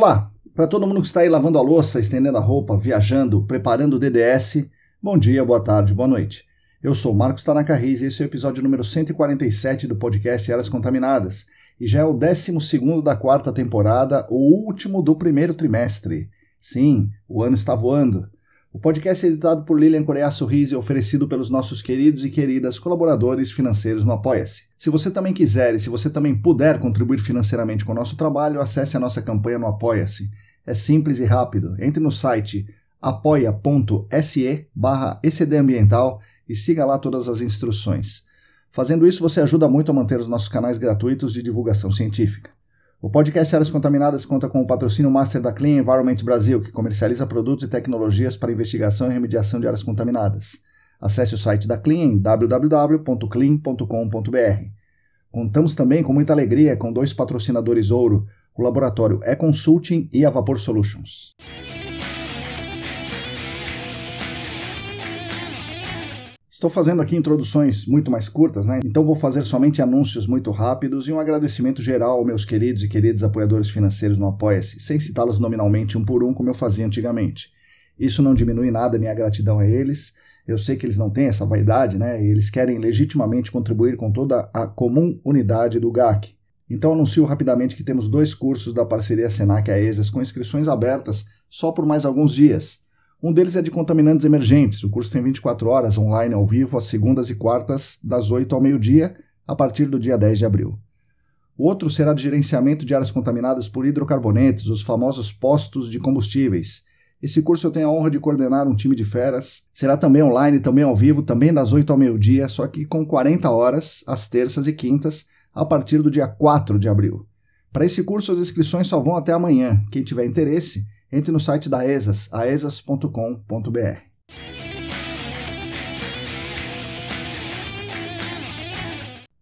Olá, para todo mundo que está aí lavando a louça, estendendo a roupa, viajando, preparando o DDS, bom dia, boa tarde, boa noite. Eu sou Marcos Tanaka Riz e esse é o episódio número 147 do podcast Eras Contaminadas, e já é o 12 da quarta temporada, o último do primeiro trimestre. Sim, o ano está voando. O podcast é editado por Lilian Coreia Sorriso e oferecido pelos nossos queridos e queridas colaboradores financeiros no Apoia-se. Se você também quiser e se você também puder contribuir financeiramente com o nosso trabalho, acesse a nossa campanha no Apoia-se. É simples e rápido. Entre no site apoia.se barra ecdambiental e siga lá todas as instruções. Fazendo isso, você ajuda muito a manter os nossos canais gratuitos de divulgação científica. O podcast Áreas Contaminadas conta com o patrocínio master da Clean Environment Brasil, que comercializa produtos e tecnologias para investigação e remediação de áreas contaminadas. Acesse o site da Clean www.clean.com.br. Contamos também com muita alegria com dois patrocinadores ouro, o laboratório E-Consulting e a Vapor Solutions. Estou fazendo aqui introduções muito mais curtas, né? Então vou fazer somente anúncios muito rápidos e um agradecimento geral aos meus queridos e queridos apoiadores financeiros no Apoia-se, sem citá-los nominalmente um por um como eu fazia antigamente. Isso não diminui nada minha gratidão a eles. Eu sei que eles não têm essa vaidade, né? Eles querem legitimamente contribuir com toda a comum unidade do GAC. Então anuncio rapidamente que temos dois cursos da parceria Senac-AESAS com inscrições abertas só por mais alguns dias. Um deles é de contaminantes emergentes. O curso tem 24 horas online ao vivo, às segundas e quartas, das 8 ao meio-dia, a partir do dia 10 de abril. O outro será de gerenciamento de áreas contaminadas por hidrocarbonetos, os famosos postos de combustíveis. Esse curso eu tenho a honra de coordenar um time de feras. Será também online, também ao vivo, também das 8 ao meio-dia, só que com 40 horas, às terças e quintas, a partir do dia 4 de abril. Para esse curso, as inscrições só vão até amanhã. Quem tiver interesse, entre no site da ESAS, aesas.com.br.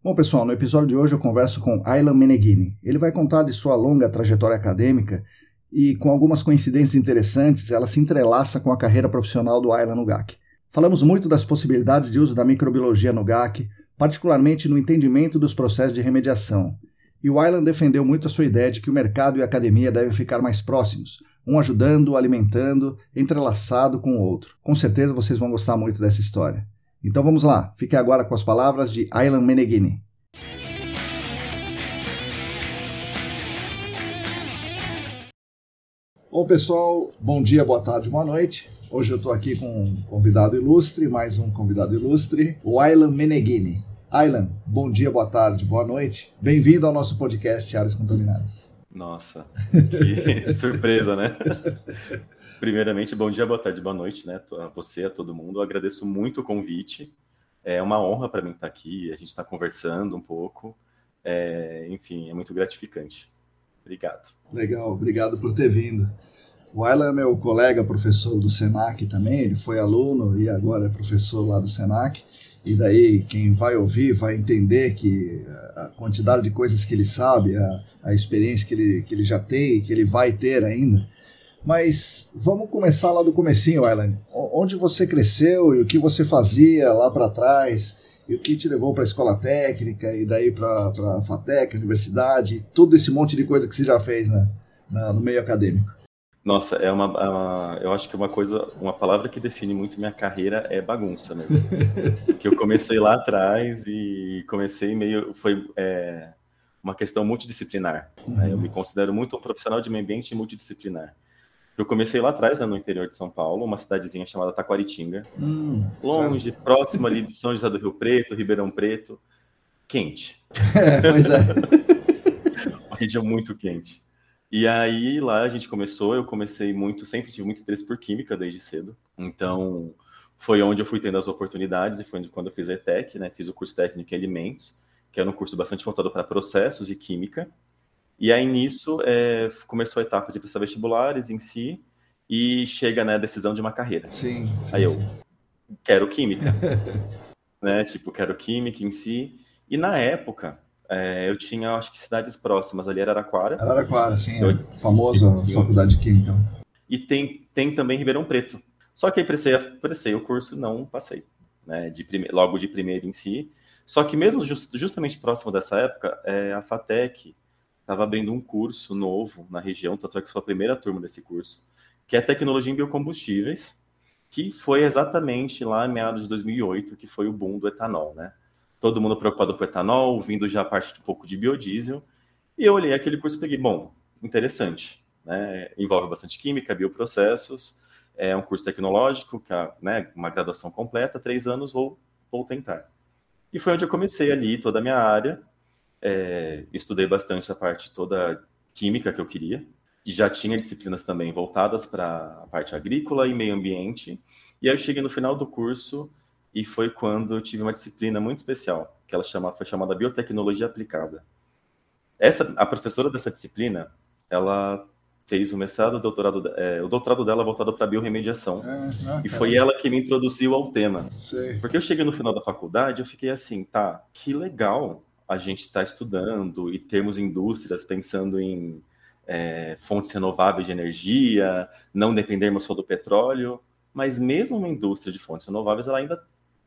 Bom, pessoal, no episódio de hoje eu converso com Aylan Meneghini. Ele vai contar de sua longa trajetória acadêmica e, com algumas coincidências interessantes, ela se entrelaça com a carreira profissional do Aylan no GAC. Falamos muito das possibilidades de uso da microbiologia no GAC, particularmente no entendimento dos processos de remediação. E o Aylan defendeu muito a sua ideia de que o mercado e a academia devem ficar mais próximos, um ajudando, alimentando, entrelaçado com o outro. Com certeza vocês vão gostar muito dessa história. Então vamos lá, fique agora com as palavras de Aylan Meneghini. Bom pessoal, bom dia, boa tarde, boa noite. Hoje eu estou aqui com um convidado ilustre, mais um convidado ilustre, o Aylan Meneghini. Aylan, bom dia, boa tarde, boa noite. Bem-vindo ao nosso podcast Áreas Contaminadas. Nossa, que surpresa, né? Primeiramente, bom dia, boa tarde, boa noite, né? A você, a todo mundo. Eu agradeço muito o convite. É uma honra para mim estar aqui. A gente está conversando um pouco. É, enfim, é muito gratificante. Obrigado. Legal, obrigado por ter vindo. O Ayla é meu colega, professor do SENAC também. Ele foi aluno e agora é professor lá do SENAC. E daí quem vai ouvir vai entender que a quantidade de coisas que ele sabe, a, a experiência que ele, que ele já tem e que ele vai ter ainda. Mas vamos começar lá do comecinho, Aylan. Onde você cresceu e o que você fazia lá para trás? E o que te levou para a escola técnica e daí para a FATEC, universidade, todo esse monte de coisa que você já fez né, na, no meio acadêmico? Nossa, é uma, é uma, eu acho que uma coisa, uma palavra que define muito minha carreira é bagunça mesmo. que eu comecei lá atrás e comecei meio, foi é, uma questão multidisciplinar. Né? Eu me considero muito um profissional de meio ambiente multidisciplinar. Eu comecei lá atrás, né, no interior de São Paulo, uma cidadezinha chamada Taquaritinga, hum, longe, sabe? próximo ali de São José do Rio Preto, Ribeirão Preto, quente. É, pois é. uma região muito quente. E aí lá a gente começou, eu comecei muito, sempre tive muito interesse por química desde cedo. Então foi onde eu fui tendo as oportunidades e foi quando eu fiz a ETEC, né? Fiz o curso técnico em alimentos, que era um curso bastante voltado para processos e química. E aí nisso é, começou a etapa de prestar vestibulares em si e chega né, a decisão de uma carreira. Sim. sim aí eu sim. quero química, né? Tipo quero química em si. E na época é, eu tinha, acho que cidades próximas ali, era Araraquara. Araraquara, sim, eu, a famosa faculdade de Química. E tem, tem também Ribeirão Preto. Só que aí prestei, prestei o curso, não passei, né, de prime, logo de primeiro em si. Só que mesmo just, justamente próximo dessa época, é, a FATEC estava abrindo um curso novo na região, tanto é que foi a primeira turma desse curso, que é Tecnologia em Biocombustíveis, que foi exatamente lá em meados de 2008, que foi o boom do etanol, né? Todo mundo preocupado com etanol, vindo já a parte de um pouco de biodiesel. E eu olhei aquele curso e peguei, bom, interessante, né? Envolve bastante química, bioprocessos, é um curso tecnológico, que é, né, uma graduação completa, três anos, vou, vou tentar. E foi onde eu comecei ali toda a minha área, é, estudei bastante a parte toda química que eu queria, já tinha disciplinas também voltadas para a parte agrícola e meio ambiente, e aí eu cheguei no final do curso e foi quando eu tive uma disciplina muito especial, que ela chama, foi chamada Biotecnologia Aplicada. Essa, a professora dessa disciplina, ela fez o mestrado, o doutorado, é, o doutorado dela voltado para biorremediação. Ah, ah, e foi ela que me introduziu ao tema. Sei. Porque eu cheguei no final da faculdade, eu fiquei assim, tá, que legal a gente estar tá estudando e termos indústrias pensando em é, fontes renováveis de energia, não dependermos só do petróleo, mas mesmo uma indústria de fontes renováveis, ela ainda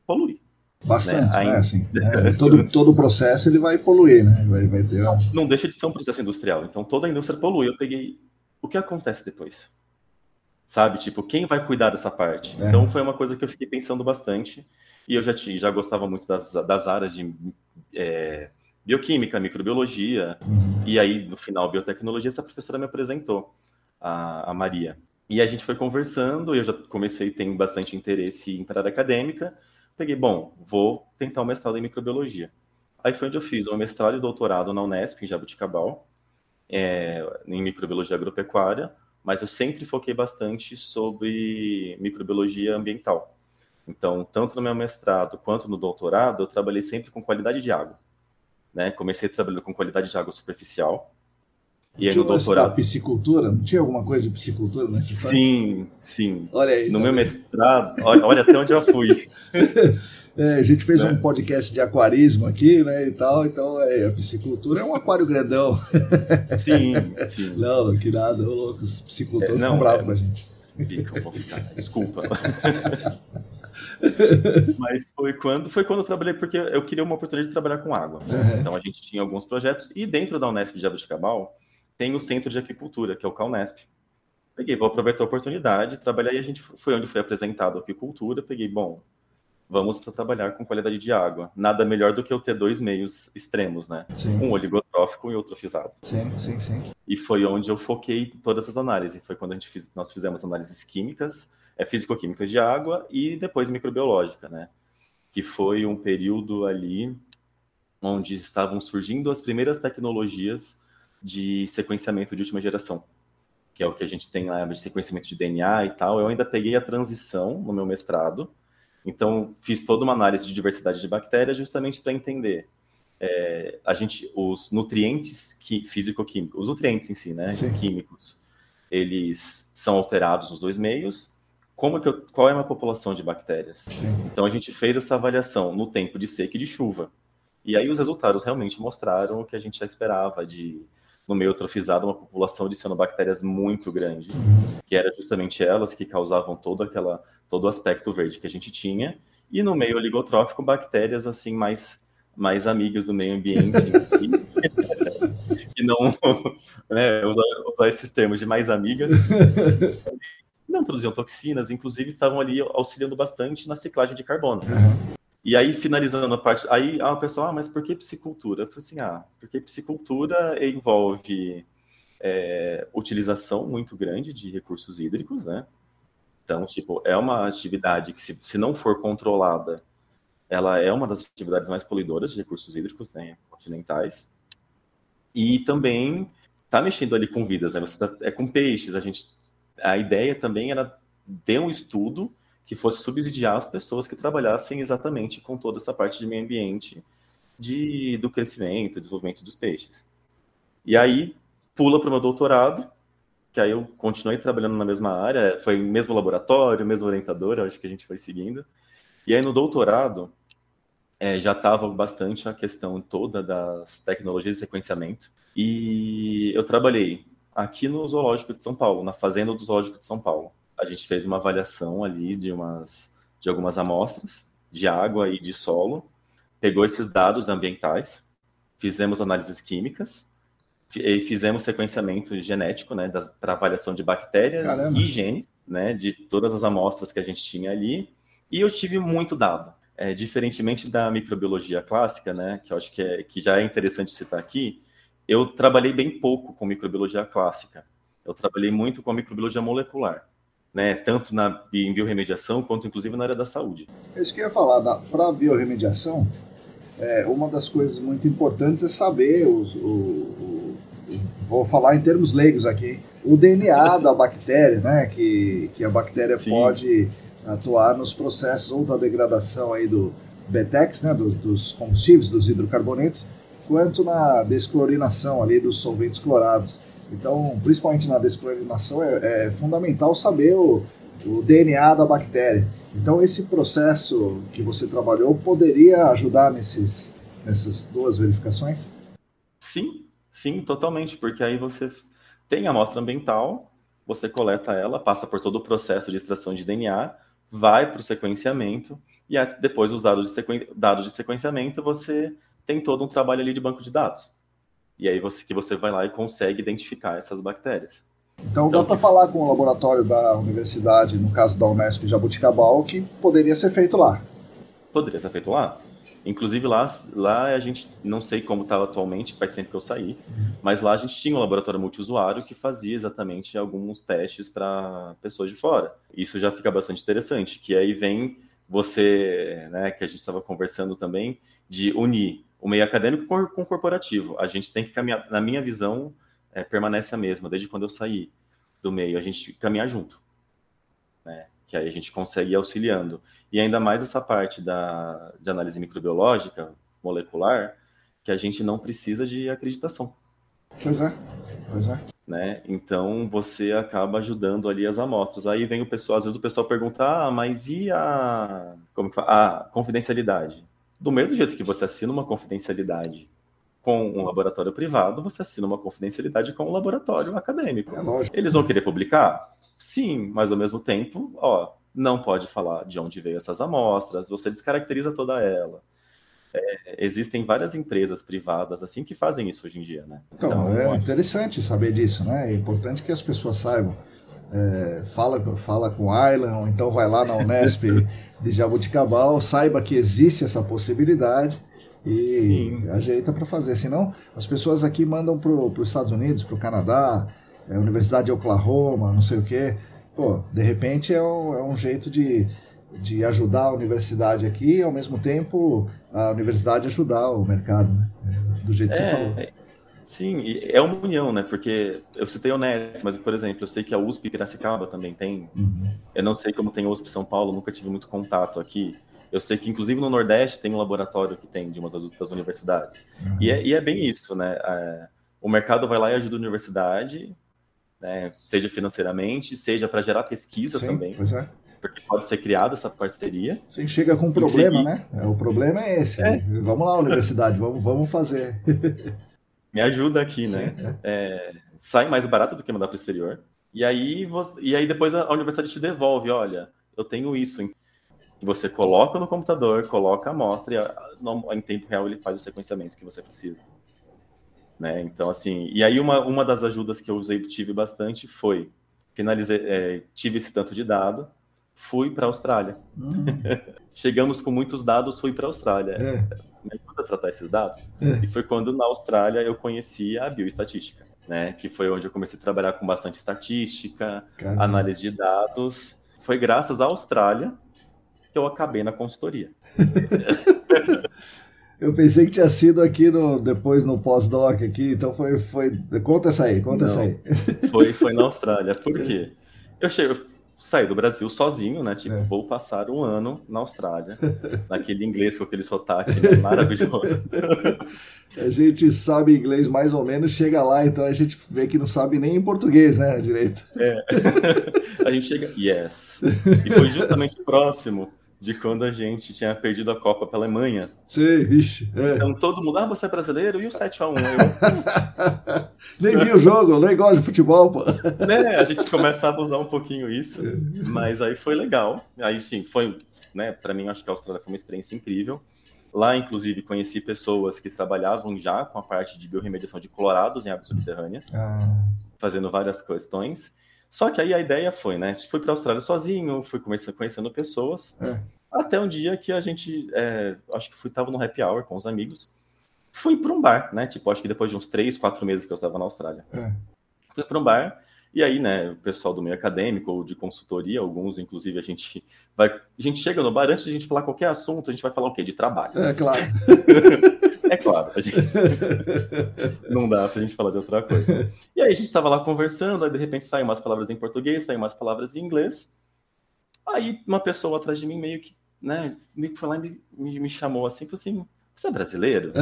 polui. Bastante, né? né? Assim, é, todo, todo o processo ele vai poluir, né? Vai, vai ter... não, não deixa de ser um processo industrial. Então toda a indústria polui. Eu peguei. O que acontece depois? Sabe? Tipo, quem vai cuidar dessa parte? É. Então foi uma coisa que eu fiquei pensando bastante. E eu já, tinha, já gostava muito das, das áreas de é, bioquímica, microbiologia. Uhum. E aí, no final, biotecnologia, essa professora me apresentou, a, a Maria. E a gente foi conversando, eu já comecei, tenho bastante interesse em área acadêmica peguei, bom, vou tentar o um mestrado em microbiologia. Aí foi onde eu fiz o um mestrado e doutorado na Unesp, em Jabuticabal, é, em microbiologia agropecuária, mas eu sempre foquei bastante sobre microbiologia ambiental. Então, tanto no meu mestrado quanto no doutorado, eu trabalhei sempre com qualidade de água. Né? Comecei trabalhando com qualidade de água superficial, e aí no doutorado. piscicultura? Não tinha alguma coisa de piscicultura nessa história? Sim, sim. Olha aí. No tá meu mestrado, olha, olha, até onde eu fui. é, a gente fez é. um podcast de aquarismo aqui, né, e tal, então é, a piscicultura é um aquário grandão. Sim, sim. Não, que nada, louco, os piscicultores é, não, ficam bravos é, com a gente. Fica, vou ficar, desculpa. Mas foi quando, foi quando eu trabalhei, porque eu queria uma oportunidade de trabalhar com água. Uhum. Então a gente tinha alguns projetos, e dentro da Unesp de Jabuticabal, tem o Centro de Aquicultura, que é o CalNesp. Peguei, vou aproveitar a oportunidade, trabalhar e a gente foi onde foi apresentado a aquicultura. Peguei, bom, vamos trabalhar com qualidade de água. Nada melhor do que eu ter dois meios extremos, né? Sim. Um oligotrófico e outro frisado. Sim, sim, sim. E foi onde eu foquei todas as análises. Foi quando a gente fiz, nós fizemos análises químicas, é, físico-químicas de água e depois microbiológica, né? Que foi um período ali onde estavam surgindo as primeiras tecnologias de sequenciamento de última geração, que é o que a gente tem lá de sequenciamento de DNA e tal. Eu ainda peguei a transição no meu mestrado, então fiz toda uma análise de diversidade de bactérias justamente para entender é, a gente os nutrientes que, físico-químicos, os nutrientes em si, né, Sim. químicos, eles são alterados nos dois meios. como é que eu, qual é a minha população de bactérias. Sim. Então a gente fez essa avaliação no tempo de seca e de chuva. E aí os resultados realmente mostraram o que a gente já esperava de no meio eutrofizado uma população de cianobactérias muito grande, que era justamente elas que causavam todo aquela todo o aspecto verde que a gente tinha, e no meio oligotrófico bactérias assim mais mais amigas do meio ambiente em si, que não né, usar, usar esses termos de mais amigas, não produziam toxinas, inclusive estavam ali auxiliando bastante na ciclagem de carbono. Uhum. E aí, finalizando a parte, aí a pessoa, ah, mas por que piscicultura? Eu falei assim, ah, porque piscicultura envolve é, utilização muito grande de recursos hídricos, né? Então, tipo, é uma atividade que, se, se não for controlada, ela é uma das atividades mais poluidoras de recursos hídricos, né, continentais. E também está mexendo ali com vidas, né? Você tá, é com peixes, a gente... A ideia também era ter um estudo que fosse subsidiar as pessoas que trabalhassem exatamente com toda essa parte de meio ambiente, de, do crescimento, desenvolvimento dos peixes. E aí pula para o meu doutorado, que aí eu continuei trabalhando na mesma área, foi mesmo laboratório, mesmo orientador, acho que a gente foi seguindo. E aí no doutorado é, já estava bastante a questão toda das tecnologias de sequenciamento. E eu trabalhei aqui no Zoológico de São Paulo, na Fazenda do Zoológico de São Paulo a gente fez uma avaliação ali de, umas, de algumas amostras de água e de solo, pegou esses dados ambientais, fizemos análises químicas, e fizemos sequenciamento genético, né, para avaliação de bactérias Caramba. e genes, né, de todas as amostras que a gente tinha ali, e eu tive muito dado. É, diferentemente da microbiologia clássica, né, que eu acho que, é, que já é interessante citar aqui, eu trabalhei bem pouco com microbiologia clássica. Eu trabalhei muito com microbiologia molecular né, tanto na em biorremediação quanto inclusive na área da saúde. É isso que eu ia falar, para a biorremediação, é, uma das coisas muito importantes é saber, o, o, o, vou falar em termos leigos aqui, o DNA da bactéria, né, que, que a bactéria Sim. pode atuar nos processos ou da degradação aí do BTEX, né, do, dos combustíveis, dos hidrocarbonetos, quanto na desclorinação ali dos solventes clorados. Então, principalmente na desclorinação, é, é fundamental saber o, o, DNA da bactéria. Então, esse processo que você trabalhou poderia ajudar nesses, nessas duas verificações? Sim, sim, totalmente, porque aí você tem a amostra ambiental, você coleta ela, passa por todo o processo de extração de DNA, vai para o sequenciamento, e depois os dados de, sequen... dados de sequenciamento, você tem todo um trabalho ali de banco de dados. E aí você que você vai lá e consegue identificar essas bactérias. Então, então dá para que... falar com o laboratório da universidade, no caso da Unesp Jabuticabal, que poderia ser feito lá. Poderia ser feito lá. Inclusive lá, lá a gente não sei como está atualmente, faz tempo que eu saí, mas lá a gente tinha um laboratório multiusuário que fazia exatamente alguns testes para pessoas de fora. Isso já fica bastante interessante, que aí vem você, né, que a gente estava conversando também, de unir o meio acadêmico com, com o corporativo. A gente tem que caminhar, na minha visão, é, permanece a mesma, desde quando eu saí do meio, a gente caminhar junto. Né? Que aí a gente consegue ir auxiliando. E ainda mais essa parte da, de análise microbiológica, molecular, que a gente não precisa de acreditação. Pois é, pois é. Né? Então você acaba ajudando ali as amostras. Aí vem o pessoal, às vezes o pessoal pergunta, ah, mas e a como que fala? A confidencialidade? Do mesmo jeito que você assina uma confidencialidade com um laboratório privado, você assina uma confidencialidade com um laboratório acadêmico. É lógico. Eles vão querer publicar? Sim, mas ao mesmo tempo, ó, não pode falar de onde veio essas amostras, você descaracteriza toda ela. É, existem várias empresas privadas assim que fazem isso hoje em dia, né? Então, então é interessante saber disso, né? É importante que as pessoas saibam. É, fala, fala com o Aylan, ou então vai lá na Unesp de Jabuticabal, saiba que existe essa possibilidade e Sim. ajeita para fazer. Senão, as pessoas aqui mandam para os Estados Unidos, para o Canadá, é, Universidade de Oklahoma, não sei o quê. Pô, de repente é um, é um jeito de, de ajudar a universidade aqui e, ao mesmo tempo, a universidade ajudar o mercado, né? do jeito que é, você falou. Sim, é uma união, né? Porque eu citei o NES, mas, por exemplo, eu sei que a USP Piracicaba também tem. Uhum. Eu não sei como tem a USP São Paulo, nunca tive muito contato aqui. Eu sei que, inclusive, no Nordeste tem um laboratório que tem de umas das outras universidades. Uhum. E, é, e, é, bem isso, né? É, o mercado vai lá e ajuda a universidade, né? seja financeiramente, seja para gerar pesquisa Sim, também. Pois é. Porque pode ser criada essa parceria. Você chega com um problema, né? É, o problema é esse. É. Vamos lá, universidade, vamos, vamos fazer. Me ajuda aqui, né? Sim, é. É, sai mais barato do que mandar para o exterior. E aí, você, e aí depois a, a universidade te devolve, olha, eu tenho isso. Você coloca no computador, coloca a amostra e a, no, em tempo real ele faz o sequenciamento que você precisa. Né? Então, assim, e aí uma, uma das ajudas que eu usei, tive bastante foi, finalizei, é, tive esse tanto de dado, fui para a Austrália. Hum. Chegamos com muitos dados, fui para a Austrália. É. Me ajuda a tratar esses dados. É. E foi quando na Austrália eu conheci a bioestatística, né? Que foi onde eu comecei a trabalhar com bastante estatística, Caramba. análise de dados. Foi graças à Austrália que eu acabei na consultoria. Eu pensei que tinha sido aqui no, depois no pós-doc aqui, então foi, foi. Conta essa aí, conta Não, essa aí. Foi, foi na Austrália. Por quê? Eu cheguei, eu saí do Brasil sozinho, né? Tipo, é. vou passar um ano na Austrália, naquele inglês com aquele sotaque né? maravilhoso. A gente sabe inglês mais ou menos, chega lá, então a gente vê que não sabe nem em português, né, direito. É. A gente chega, yes. E foi justamente próximo de quando a gente tinha perdido a Copa pela Alemanha. Sim, vixe. É. Então todo mundo, ah, você é brasileiro? E o 7x1? nem vi o jogo, nem gosto de futebol, pô. Né, a gente começa a abusar um pouquinho isso, mas aí foi legal. Aí sim, foi, né, para mim acho que a Austrália foi uma experiência incrível. Lá, inclusive, conheci pessoas que trabalhavam já com a parte de biorremediação de colorados em água subterrânea, ah. fazendo várias questões. Só que aí a ideia foi, né? Fui para a Austrália sozinho, fui conhecendo, conhecendo pessoas. É. Até um dia que a gente, é, acho que fui, tava no happy hour com os amigos. Fui para um bar, né? Tipo, acho que depois de uns três, quatro meses que eu estava na Austrália. É. Fui para um bar. E aí, né, o pessoal do meio acadêmico ou de consultoria, alguns, inclusive, a gente vai. A gente chega no bar, antes de a gente falar qualquer assunto, a gente vai falar o quê? De trabalho. É, claro. É claro, gente... não dá pra gente falar de outra coisa. E aí a gente tava lá conversando, aí de repente saem umas palavras em português, saem umas palavras em inglês. Aí uma pessoa atrás de mim meio que, né, que foi lá e me, me, me chamou assim, falou assim, você é brasileiro?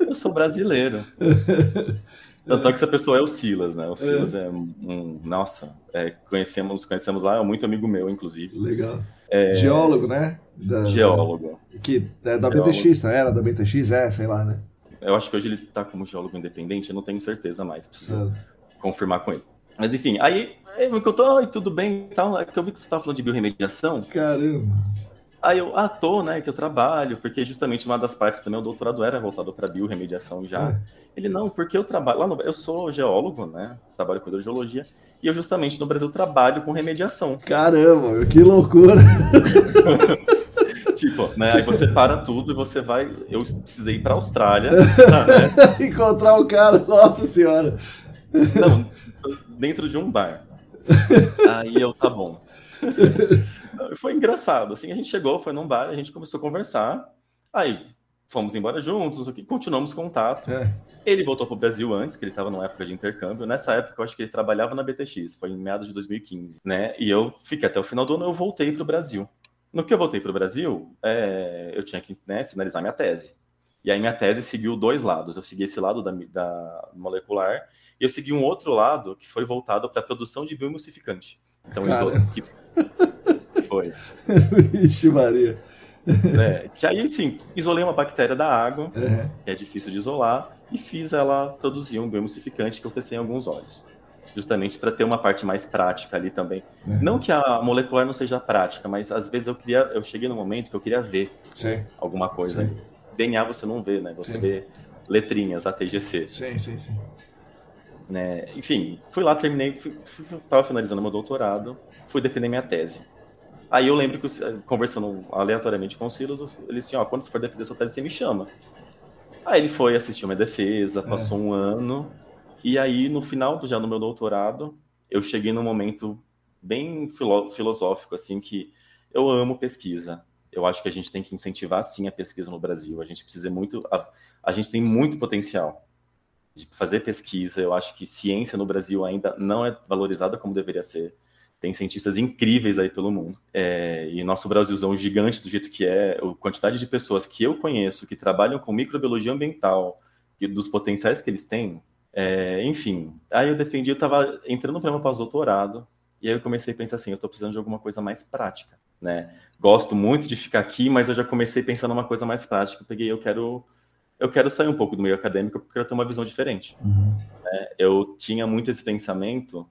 eu sou brasileiro. Tanto é que essa pessoa é o Silas, né? O Silas é, é um, nossa, é, conhecemos, conhecemos lá, é muito amigo meu, inclusive. Legal. É, Geólogo, né? Da, geólogo. Que é da geólogo. BTX, não era da BTX? É, sei lá, né? Eu acho que hoje ele tá como geólogo independente, eu não tenho certeza mais, preciso confirmar com ele. Mas enfim, aí ele me contou, oi, tudo bem tal. É que eu vi que você estava falando de biorremediação. Caramba. Aí eu, ah, tô, né, que eu trabalho, porque justamente uma das partes também, o doutorado era voltado para biorremediação já. É. Ele, não, porque eu trabalho, lá no, eu sou geólogo, né, trabalho com hidrogeologia, e eu justamente no Brasil trabalho com remediação. Caramba, que loucura! tipo, né? Aí você para tudo e você vai. Eu precisei ir pra Austrália. Tá, né? Encontrar o cara, nossa senhora. Não, dentro de um bar. Aí eu, tá bom. Foi engraçado. Assim, a gente chegou, foi num bar, a gente começou a conversar. Aí fomos embora juntos, continuamos contato. É. Ele voltou para o Brasil antes, que ele estava numa época de intercâmbio. Nessa época, eu acho que ele trabalhava na BTX, foi em meados de 2015, né? E eu fiquei até o final do ano, eu voltei para o Brasil. No que eu voltei para o Brasil, é, eu tinha que né, finalizar minha tese. E aí minha tese seguiu dois lados. Eu segui esse lado da, da molecular e eu segui um outro lado que foi voltado para a produção de bioemulsificante. Então, que foi. Vixe, Maria. É, que aí, sim, isolei uma bactéria da água, uhum. que é difícil de isolar, e fiz ela produzir um bioemulsificante que eu testei em alguns olhos. Justamente para ter uma parte mais prática ali também. Uhum. Não que a molecular não seja prática, mas às vezes eu queria, eu cheguei no momento que eu queria ver sim. alguma coisa. Sim. DNA você não vê, né? Você sim. vê letrinhas, ATGC. Sim, sim, sim. Né? Enfim, fui lá, terminei, fui, fui, tava finalizando meu doutorado, fui defender minha tese. Aí eu lembro que, conversando aleatoriamente com o Silas, ele disse, ó, quando você for defender sua tese, você me chama. Aí ele foi, assistiu minha defesa, passou é. um ano, e aí no final, já no meu doutorado, eu cheguei num momento bem filo filosófico, assim, que eu amo pesquisa. Eu acho que a gente tem que incentivar, sim, a pesquisa no Brasil. A gente precisa muito... A, a gente tem muito potencial de fazer pesquisa. Eu acho que ciência no Brasil ainda não é valorizada como deveria ser tem cientistas incríveis aí pelo mundo. É, e nosso Brasilzão gigante do jeito que é, a quantidade de pessoas que eu conheço que trabalham com microbiologia ambiental, e dos potenciais que eles têm, é, enfim. Aí eu defendi, eu estava entrando para meu pós-doutorado, E aí eu comecei a pensar assim, eu estou precisando de alguma coisa mais prática, né? Gosto muito de ficar aqui, mas eu já comecei pensando numa coisa mais prática. Eu peguei, eu quero, eu quero sair um pouco do meio acadêmico porque eu quero ter uma visão diferente. Uhum. É, eu tinha muito esse pensamento,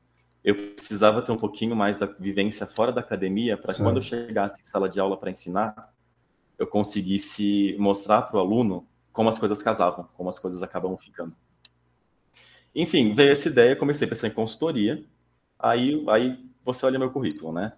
eu precisava ter um pouquinho mais da vivência fora da academia para quando eu chegasse em sala de aula para ensinar, eu conseguisse mostrar para o aluno como as coisas casavam, como as coisas acabam ficando. Enfim, veio essa ideia, comecei a pensar em consultoria, aí, aí você olha meu currículo, né?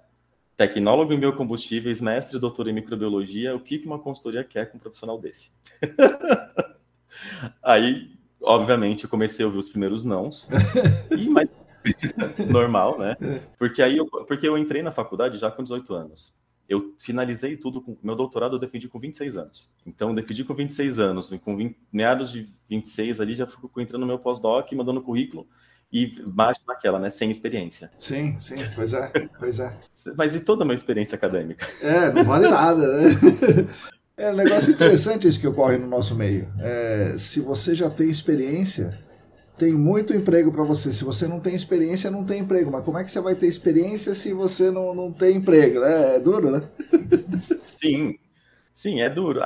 Tecnólogo em biocombustíveis, mestre e doutor em microbiologia, o que uma consultoria quer com um profissional desse? aí, obviamente, eu comecei a ouvir os primeiros nãos, e, mas normal, né? Porque aí eu, porque eu entrei na faculdade já com 18 anos eu finalizei tudo com meu doutorado eu defendi com 26 anos. Então, defendi com 26 anos, e com 20, meados de 26 ali já fui entrando no meu pós-doc, mandando currículo e baixo naquela, né, sem experiência. Sim, sim, pois é, pois é. Mas e toda a minha experiência acadêmica? É, não vale nada, né? É um negócio interessante isso que ocorre no nosso meio. É, se você já tem experiência, tem muito emprego para você. Se você não tem experiência, não tem emprego. Mas como é que você vai ter experiência se você não, não tem emprego? Né? É duro, né? Sim, sim, é duro.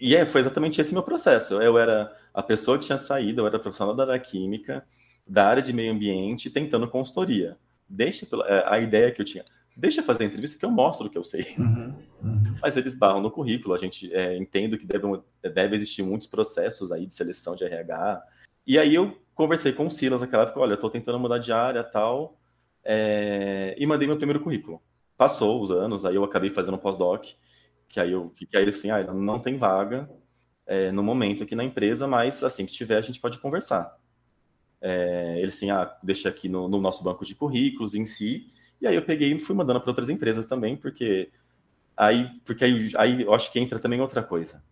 E é, foi exatamente esse meu processo. Eu era a pessoa que tinha saído, eu era profissional da área química, da área de meio ambiente, tentando consultoria. Deixa é, a ideia que eu tinha. Deixa eu fazer a entrevista que eu mostro o que eu sei. Uhum, uhum. Mas eles barram no currículo. A gente é, entende que deve, deve existir muitos processos aí de seleção de RH. E aí eu conversei com o Silas naquela época, olha, eu tô tentando mudar de área tal, é... e mandei meu primeiro currículo. Passou os anos, aí eu acabei fazendo um pós-doc, que aí eu fiquei aí assim, ah, não tem vaga é, no momento aqui na empresa, mas assim que tiver a gente pode conversar. É, ele assim, ah, deixa aqui no, no, nosso banco de currículos em si, e aí eu peguei e fui mandando para outras empresas também, porque aí, porque aí, aí eu acho que entra também outra coisa,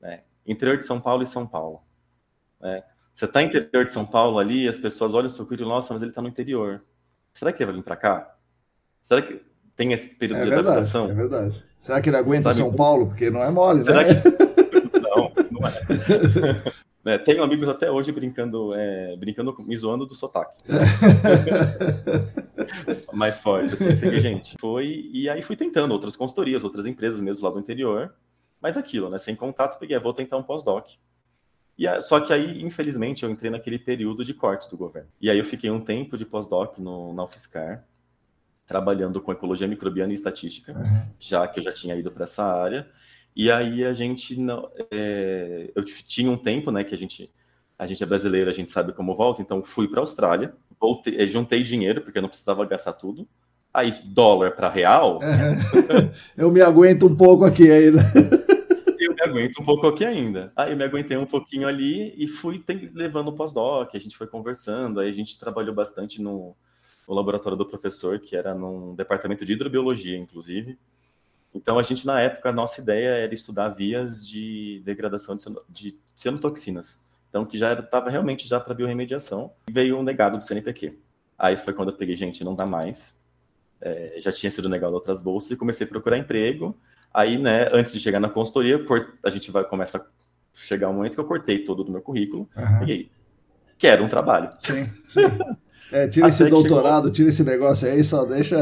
né? Interior de São Paulo e São Paulo, né? Você está no interior de São Paulo ali, as pessoas olham o seu currículo, nossa, mas ele está no interior. Será que ele vai vir para cá? Será que tem esse período é de verdade, adaptação? É verdade. Será que ele aguenta Sabe? São Paulo? Porque não é mole, Será né? Que... não, não é. é. Tenho amigos até hoje brincando, é, brincando, me zoando do sotaque. Mais forte, assim, peguei gente. Foi, e aí fui tentando outras consultorias, outras empresas mesmo lá do interior. Mas aquilo, né? Sem contato, peguei, vou tentar um pós-doc. E só que aí, infelizmente, eu entrei naquele período de cortes do governo. E aí eu fiquei um tempo de pós-doc na UFSCar, trabalhando com ecologia microbiana e estatística, uhum. já que eu já tinha ido para essa área. E aí a gente não, é, eu tinha um tempo, né, que a gente a gente é brasileiro, a gente sabe como volta, então fui para a Austrália, voltei, eh, juntei dinheiro porque eu não precisava gastar tudo. Aí dólar para real. Uhum. eu me aguento um pouco aqui ainda. aguento um pouco aqui ainda. Aí eu me aguentei um pouquinho ali e fui levando o pós-doc, a gente foi conversando, aí a gente trabalhou bastante no, no laboratório do professor, que era num departamento de hidrobiologia, inclusive. Então, a gente, na época, a nossa ideia era estudar vias de degradação de, cianotoxinas. Então, que já estava realmente já para biorremediação. Veio um negado do CNPq. Aí foi quando eu peguei, gente, não dá mais. É, já tinha sido negado outras bolsas e comecei a procurar emprego. Aí, né, antes de chegar na consultoria, a gente vai começa a chegar um momento que eu cortei todo do meu currículo uhum. e quero um trabalho. Sim, sim. É, tira esse doutorado, chegou... tira esse negócio aí, só deixa.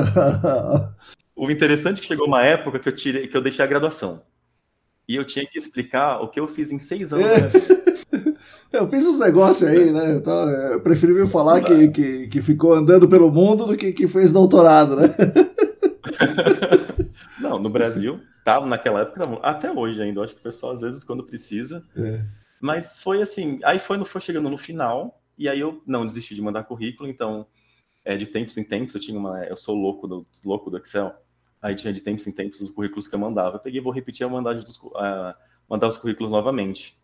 o interessante é que chegou uma época que eu tirei, que eu deixei a graduação. E eu tinha que explicar o que eu fiz em seis anos. É. Eu fiz uns negócios aí, né? Então, preferi falar que, que, que, ficou andando pelo mundo do que que fez doutorado, né? Não, no Brasil, tava naquela época, tava, até hoje ainda, eu acho que o pessoal às vezes quando precisa. É. Mas foi assim, aí foi, foi chegando no final, e aí eu não desisti de mandar currículo, então é, de tempos em tempos eu tinha uma. Eu sou louco do, louco do Excel. Aí tinha de tempos em tempos os currículos que eu mandava. Eu peguei vou repetir a mandar, dos, mandar os currículos novamente.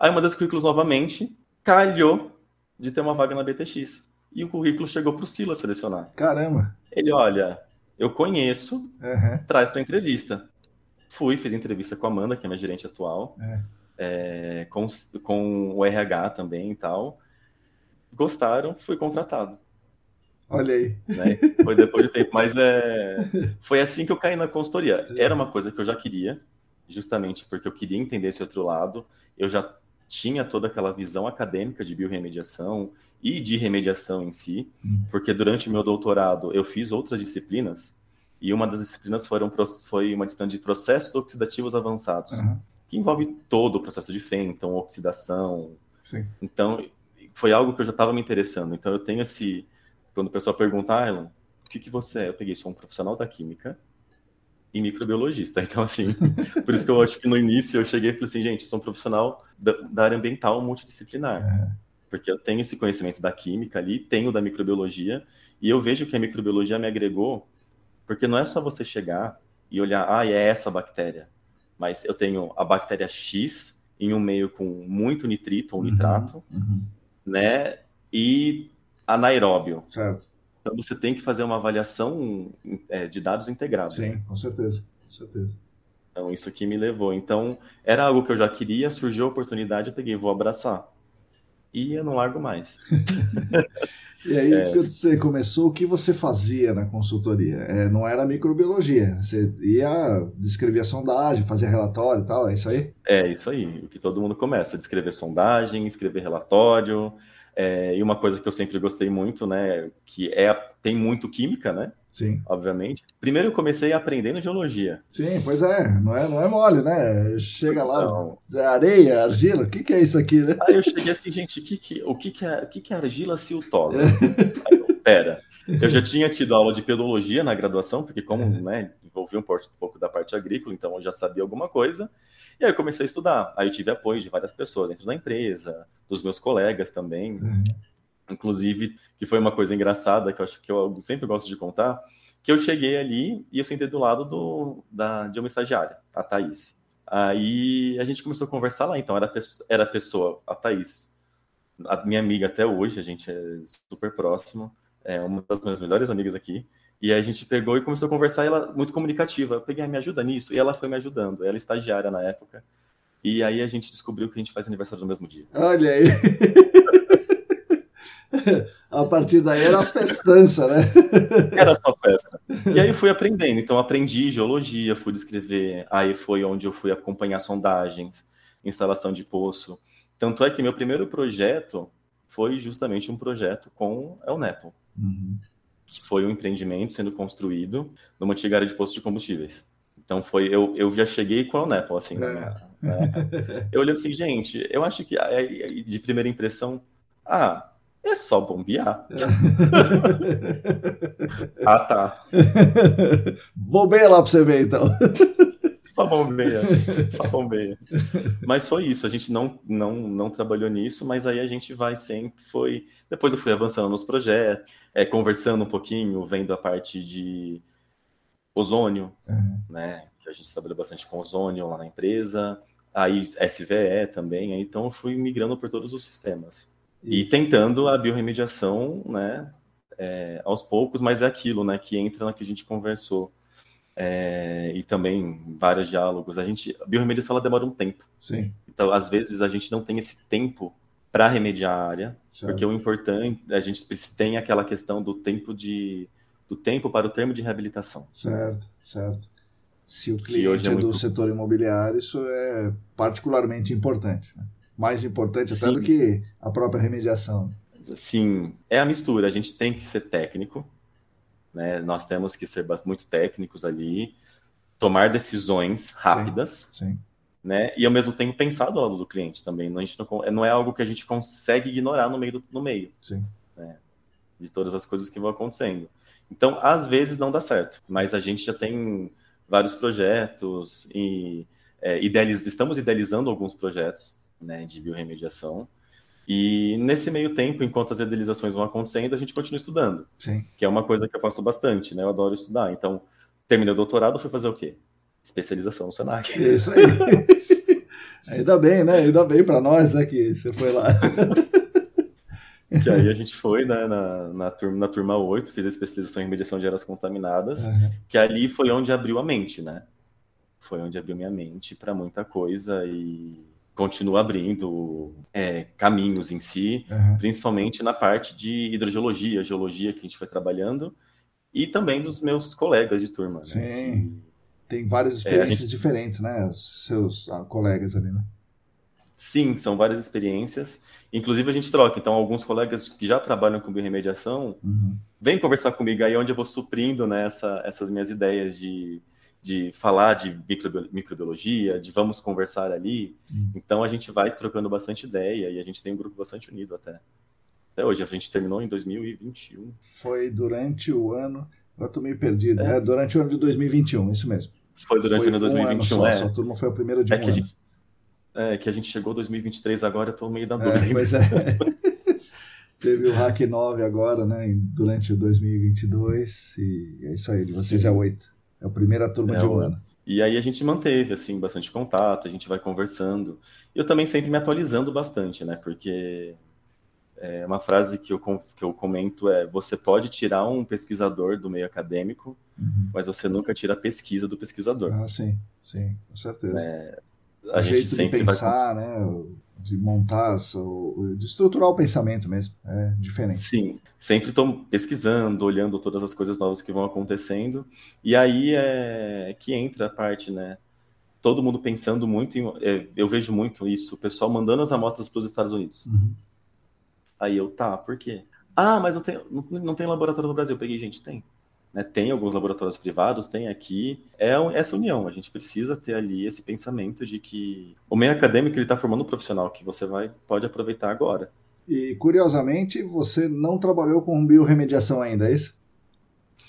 Aí eu mandei os currículos novamente, calhou de ter uma vaga na BTX. E o currículo chegou para o Silas selecionar. Caramba! Ele, olha, eu conheço, uhum. traz para entrevista. Fui, fiz entrevista com a Amanda, que é minha gerente atual, é. É, com, com o RH também e tal. Gostaram, fui contratado. Olha aí. Né? Foi depois de tempo, mas é, foi assim que eu caí na consultoria. Era uma coisa que eu já queria, justamente porque eu queria entender esse outro lado. Eu já tinha toda aquela visão acadêmica de biorremediação, e de remediação em si, uhum. porque durante o meu doutorado eu fiz outras disciplinas e uma das disciplinas foram, foi uma disciplina de processos oxidativos avançados, uhum. que envolve todo o processo de Fenton, oxidação. Sim. Então, foi algo que eu já estava me interessando. Então, eu tenho esse. Quando o pessoal pergunta, ah, Elon, o que, que você é? Eu peguei, sou um profissional da química e microbiologista. Então, assim, por isso que eu acho que no início eu cheguei e falei assim, gente, sou um profissional da, da área ambiental multidisciplinar. Uhum. Porque eu tenho esse conhecimento da química ali, tenho da microbiologia, e eu vejo que a microbiologia me agregou porque não é só você chegar e olhar, ah, é essa bactéria. Mas eu tenho a bactéria X em um meio com muito nitrito ou uhum, nitrato, uhum, uhum. né? E anaeróbio. Certo. Então você tem que fazer uma avaliação é, de dados integrados. Sim, né? com certeza, com certeza. Então isso que me levou. Então era algo que eu já queria, surgiu a oportunidade, eu peguei, vou abraçar. E eu não largo mais. E aí, é. quando você começou, o que você fazia na consultoria? É, não era microbiologia. Você ia descrever a sondagem, fazer relatório e tal, é isso aí? É isso aí. O que todo mundo começa: descrever sondagem, escrever relatório. É, e uma coisa que eu sempre gostei muito, né, que é tem muito química, né? Sim. Obviamente. Primeiro eu comecei aprendendo geologia. Sim, pois é, não é, não é mole, né? Chega lá, não. areia, argila, o que, que é isso aqui, né? Aí eu cheguei assim, gente, que que, o que, que, é, o que, que é argila siltosa? Aí eu, pera, eu já tinha tido aula de pedologia na graduação, porque como, é. né, envolvia um pouco da parte agrícola, então eu já sabia alguma coisa. E aí eu comecei a estudar. Aí eu tive apoio de várias pessoas dentro da empresa, dos meus colegas também. Uhum. Inclusive, que foi uma coisa engraçada que eu acho que eu sempre gosto de contar, que eu cheguei ali e eu sentei do lado do, da, de uma estagiária, a Thaís. Aí a gente começou a conversar lá, então era, era a pessoa, a Thaís, a minha amiga até hoje, a gente é super próximo, é uma das minhas melhores amigas aqui. E aí a gente pegou e começou a conversar, e ela muito comunicativa. Eu peguei, ah, me ajuda nisso, e ela foi me ajudando. Ela é estagiária na época. E aí a gente descobriu que a gente faz aniversário no mesmo dia. Olha aí. a partir daí era festança, né? Era só festa. E aí fui aprendendo. Então aprendi geologia, fui descrever. Aí foi onde eu fui acompanhar sondagens, instalação de poço. Tanto é que meu primeiro projeto foi justamente um projeto com El Nepo. Uhum que foi um empreendimento sendo construído numa antiga área de posto de combustíveis. Então foi eu, eu já cheguei com a Unapple, assim, é. né? Eu olhei assim, gente, eu acho que de primeira impressão, ah, é só bombear. É. ah, tá. Bombeia lá para você ver, então. Só bombeia, só bombeia. Mas foi isso, a gente não, não, não trabalhou nisso, mas aí a gente vai sempre, foi... Depois eu fui avançando nos projetos, é, conversando um pouquinho, vendo a parte de ozônio, uhum. né? Que a gente trabalhou bastante com ozônio lá na empresa, aí SVE também, então eu fui migrando por todos os sistemas. E, e tentando a biorremediação, né, é, aos poucos, mas é aquilo, né, que entra na que a gente conversou é, e também vários diálogos. A gente, a biorremediação ela demora um tempo. Sim. Então, às vezes, a gente não tem esse tempo para remediar a área, certo. porque o importante, a gente tem aquela questão do tempo de do tempo para o termo de reabilitação. Certo, certo. Se o cliente é, é muito... do setor imobiliário, isso é particularmente importante. Né? Mais importante até Sim. do que a própria remediação. Sim, é a mistura. A gente tem que ser técnico, né? Nós temos que ser muito técnicos ali, tomar decisões rápidas, sim, sim. né? E ao mesmo tempo pensar do lado do cliente também. Não, a gente não, não é algo que a gente consegue ignorar no meio do, no meio. Né? De todas as coisas que vão acontecendo. Então, às vezes não dá certo, mas a gente já tem vários projetos e é, idealiz, estamos idealizando alguns projetos né, de biorremediação e nesse meio tempo, enquanto as idealizações vão acontecendo, a gente continua estudando. Sim. Que é uma coisa que eu faço bastante, né? Eu adoro estudar. Então, terminei o doutorado, fui fazer o quê? Especialização no Senac. Isso aí. Ainda bem, né? Ainda bem para nós né, que você foi lá. que aí a gente foi né, na, na, turma, na turma 8, fiz a especialização em mediação de áreas contaminadas, uhum. que ali foi onde abriu a mente, né? Foi onde abriu minha mente para muita coisa e continua abrindo é, caminhos em si, uhum. principalmente na parte de hidrogeologia, geologia que a gente foi trabalhando, e também dos meus colegas de turma. Né, Sim. Né, que, Tem várias experiências é, gente... diferentes, né? Os seus ah, colegas ali, né? Sim, são várias experiências. Inclusive a gente troca. Então, alguns colegas que já trabalham com biorremediação uhum. vêm conversar comigo aí onde eu vou suprindo né, essa, essas minhas ideias de, de falar de microbiologia, de vamos conversar ali. Uhum. Então a gente vai trocando bastante ideia e a gente tem um grupo bastante unido até. Até hoje, a gente terminou em 2021. Foi durante o ano. Agora estou meio perdido. É. é. durante o ano de 2021, isso mesmo. Foi durante foi o ano de 2021. Um só, é. Sua turma foi a primeira de é um que ano. Gente, é, que a gente chegou 2023 agora, eu tô meio da é, dúvida. É, pois é. Teve o Hack 9 agora, né, durante o 2022, e é isso aí, de vocês Sim. é oito. É a primeira turma é, de um ano. E aí a gente manteve, assim, bastante contato, a gente vai conversando. Eu também sempre me atualizando bastante, né, porque é uma frase que eu, que eu comento é: você pode tirar um pesquisador do meio acadêmico, uhum. mas você nunca tira a pesquisa do pesquisador. Ah, sim, sim, com certeza. É, a o gente jeito sempre de pensar, vai... né? De montar, de estruturar o pensamento mesmo, é diferente. Sim, sempre estou pesquisando, olhando todas as coisas novas que vão acontecendo, e aí é que entra a parte, né? Todo mundo pensando muito, em, é, eu vejo muito isso, o pessoal mandando as amostras para os Estados Unidos. Uhum. Aí eu, tá, por quê? Ah, mas não tem, não, não tem laboratório no Brasil. Eu peguei, gente, tem. Né, tem alguns laboratórios privados, tem aqui. É essa união, a gente precisa ter ali esse pensamento de que o meio acadêmico ele está formando um profissional que você vai pode aproveitar agora. E curiosamente, você não trabalhou com biorremediação ainda, é isso?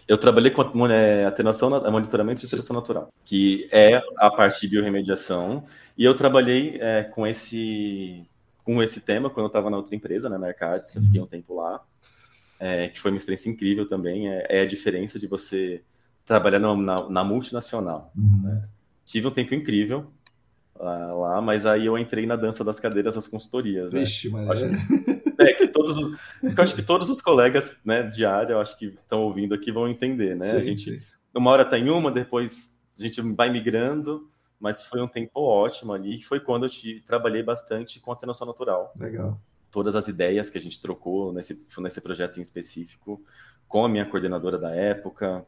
Eu trabalhei com é, atenuação, monitoramento de seleção natural, que é a parte de biorremediação, e eu trabalhei é, com esse com esse tema quando eu estava na outra empresa, né, na Arcades, que eu fiquei um tempo lá, é, que foi uma experiência incrível também. É, é a diferença de você trabalhar na, na, na multinacional. Uhum. Né? Tive um tempo incrível lá, lá, mas aí eu entrei na dança das cadeiras das consultorias. Né? Vixe, mas acho, é que todos os, eu acho que todos os colegas né, de área, eu acho que estão ouvindo aqui vão entender, né? Sim, a gente, sim. uma hora está em uma, depois a gente vai migrando mas foi um tempo ótimo ali, foi quando eu te, trabalhei bastante com atenuação natural. Legal. Todas as ideias que a gente trocou nesse, nesse projeto em específico, com a minha coordenadora da época,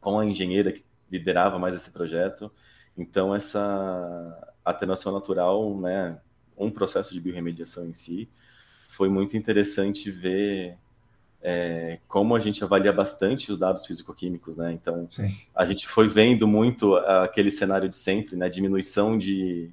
com a engenheira que liderava mais esse projeto. Então, essa atenuação natural, né, um processo de biorremediação em si, foi muito interessante ver é, como a gente avalia bastante os dados físico-químicos, né? Então, Sim. a gente foi vendo muito aquele cenário de sempre, né? Diminuição de,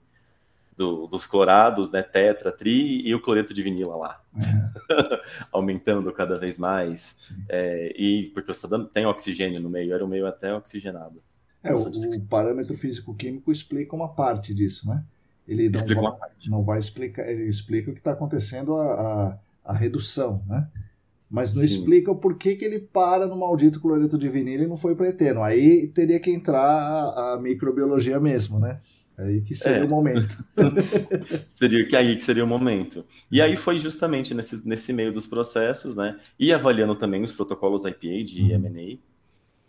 do, dos clorados, né? Tetra, tri e o cloreto de vinila lá, é. aumentando cada vez mais. É, e porque você tá dando, tem oxigênio no meio, era o meio até oxigenado. É, o, o parâmetro físico-químico explica uma parte disso, né? Ele não, explica vai, não vai explicar, ele explica o que está acontecendo a, a, a redução, né? mas não Sim. explica o porquê que ele para no maldito cloreto de vinilo e não foi para eterno. Aí teria que entrar a, a microbiologia mesmo, né? Aí que seria é. o momento. seria que aí que seria o momento. E aí foi justamente nesse, nesse meio dos processos, né? E avaliando também os protocolos IPA de uhum. M&A,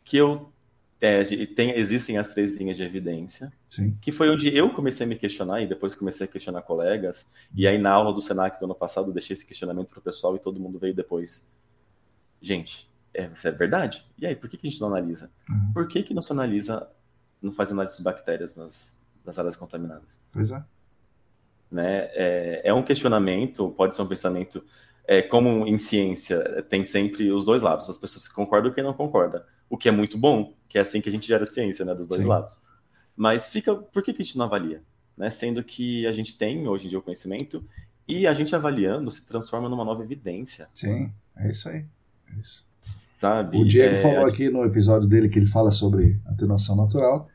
que eu é, tem, existem as três linhas de evidência, Sim. que foi onde eu comecei a me questionar e depois comecei a questionar colegas. E aí, na aula do Senac do ano passado, eu deixei esse questionamento para o pessoal e todo mundo veio depois. Gente, é, é verdade? E aí, por que, que a gente não analisa? Uhum. Por que, que não se analisa, não faz análise de bactérias nas, nas áreas contaminadas? Pois é. Né? É, é um questionamento, pode ser um pensamento. É, como em ciência, tem sempre os dois lados, as pessoas que concordam e quem não concorda o que é muito bom, que é assim que a gente gera ciência, né, dos dois Sim. lados. Mas fica, por que, que a gente não avalia? Né? Sendo que a gente tem hoje em dia o conhecimento e a gente avaliando se transforma numa nova evidência. Sim, é isso aí. É isso. Sabe? O Diego é... falou aqui no episódio dele que ele fala sobre atenuação natural,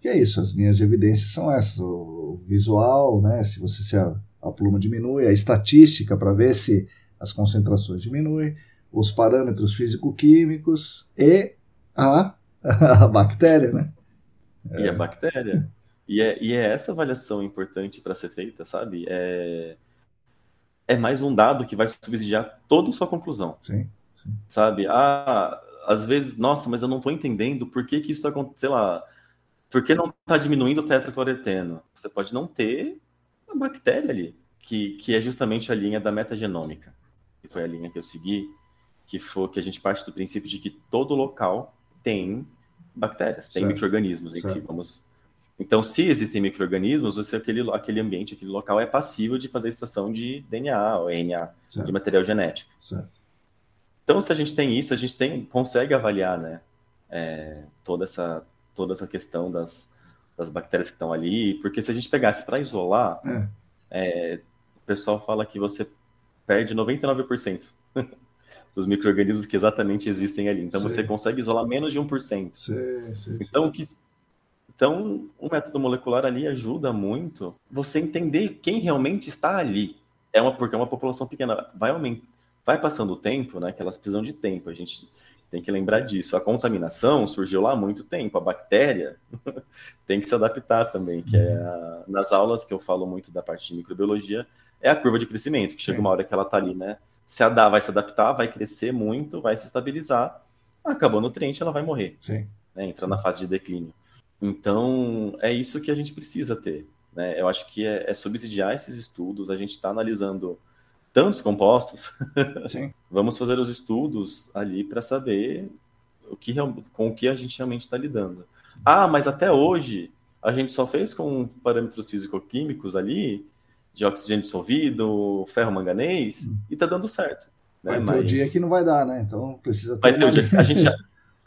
que é isso, as linhas de evidência são essas, o visual, né, se você se a, a pluma diminui, a estatística para ver se as concentrações diminuem, os parâmetros físico-químicos e a, a bactéria, né? E a bactéria. E é, e é essa avaliação importante para ser feita, sabe? É, é mais um dado que vai subsidiar toda a sua conclusão. Sim, sim. Sabe? Ah, às vezes, nossa, mas eu não estou entendendo por que, que isso está acontecendo, sei lá, por que não está diminuindo o tetracloreteno? Você pode não ter a bactéria ali, que, que é justamente a linha da metagenômica, que foi a linha que eu segui, que foi que a gente parte do princípio de que todo local tem bactérias, tem micro-organismos em si, vamos, Então, se existem micro-organismos, você, aquele, aquele ambiente, aquele local é passível de fazer extração de DNA ou RNA, certo. de material genético. Certo. Então, se a gente tem isso, a gente tem, consegue avaliar né, é, toda, essa, toda essa questão das, das bactérias que estão ali, porque se a gente pegasse para isolar, é. É, o pessoal fala que você perde 99% dos micro-organismos que exatamente existem ali. Então, sim. você consegue isolar menos de 1%. Sim, sim, então, o que então, o método molecular ali ajuda muito você entender quem realmente está ali. É uma porque é uma população pequena. Vai aumentar, vai passando o tempo, né? Que elas precisam de tempo. A gente tem que lembrar disso. A contaminação surgiu lá há muito tempo. A bactéria tem que se adaptar também. Que é a, nas aulas que eu falo muito da parte de microbiologia é a curva de crescimento. Que chega uma hora que ela está ali, né? Se a vai se adaptar, vai crescer muito, vai se estabilizar. Acabou o nutriente, ela vai morrer. Sim. Né, entra Sim. na fase de declínio. Então, é isso que a gente precisa ter. Né? Eu acho que é, é subsidiar esses estudos, a gente está analisando tantos compostos. Vamos fazer os estudos ali para saber o que, com o que a gente realmente está lidando. Sim. Ah, mas até hoje a gente só fez com parâmetros físico-químicos ali, de oxigênio dissolvido, ferro manganês, e está dando certo. Né? Vai ter mas... o dia que não vai dar, né? Então precisa ter. Vai ter o dia. A gente já,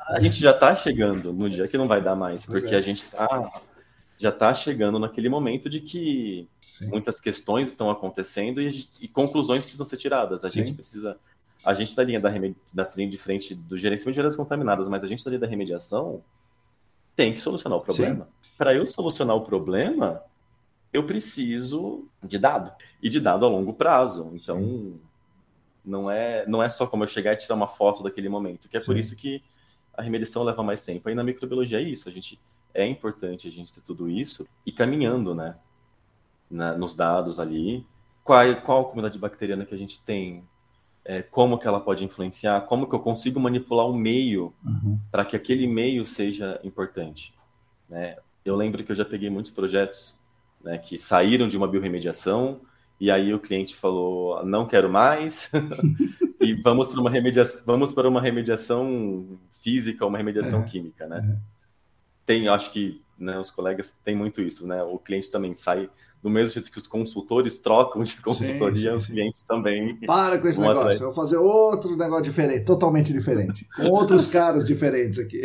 a gente já está chegando no dia que não vai dar mais, porque é. a gente tá, já está chegando naquele momento de que Sim. muitas questões estão acontecendo e, e, conclusões precisam ser tiradas. A Sim. gente precisa. A gente da linha da, da frente de frente do gerenciamento de áreas contaminadas, mas a gente da linha da remediação tem que solucionar o problema. Para eu solucionar o problema, eu preciso de dado e de dado a longo prazo. Então, Sim. não é não é só como eu chegar e tirar uma foto daquele momento, que é por isso que a remediação leva mais tempo. Aí na microbiologia é isso, a gente é importante a gente ter tudo isso e caminhando, né, na, nos dados ali, qual, qual a comunidade bacteriana que a gente tem, é, como que ela pode influenciar, como que eu consigo manipular o um meio uhum. para que aquele meio seja importante, né? Eu lembro que eu já peguei muitos projetos né, que saíram de uma biorremediação e aí o cliente falou não quero mais e vamos para uma remediação, vamos para uma remediação física, uma remediação é, química, né? É. Tem, acho que né, os colegas têm muito isso, né? O cliente também sai do mesmo jeito que os consultores trocam de consultoria, sim, sim, os clientes também. Para com esse negócio, atrás. eu vou fazer outro negócio diferente, totalmente diferente, com outros caras diferentes aqui.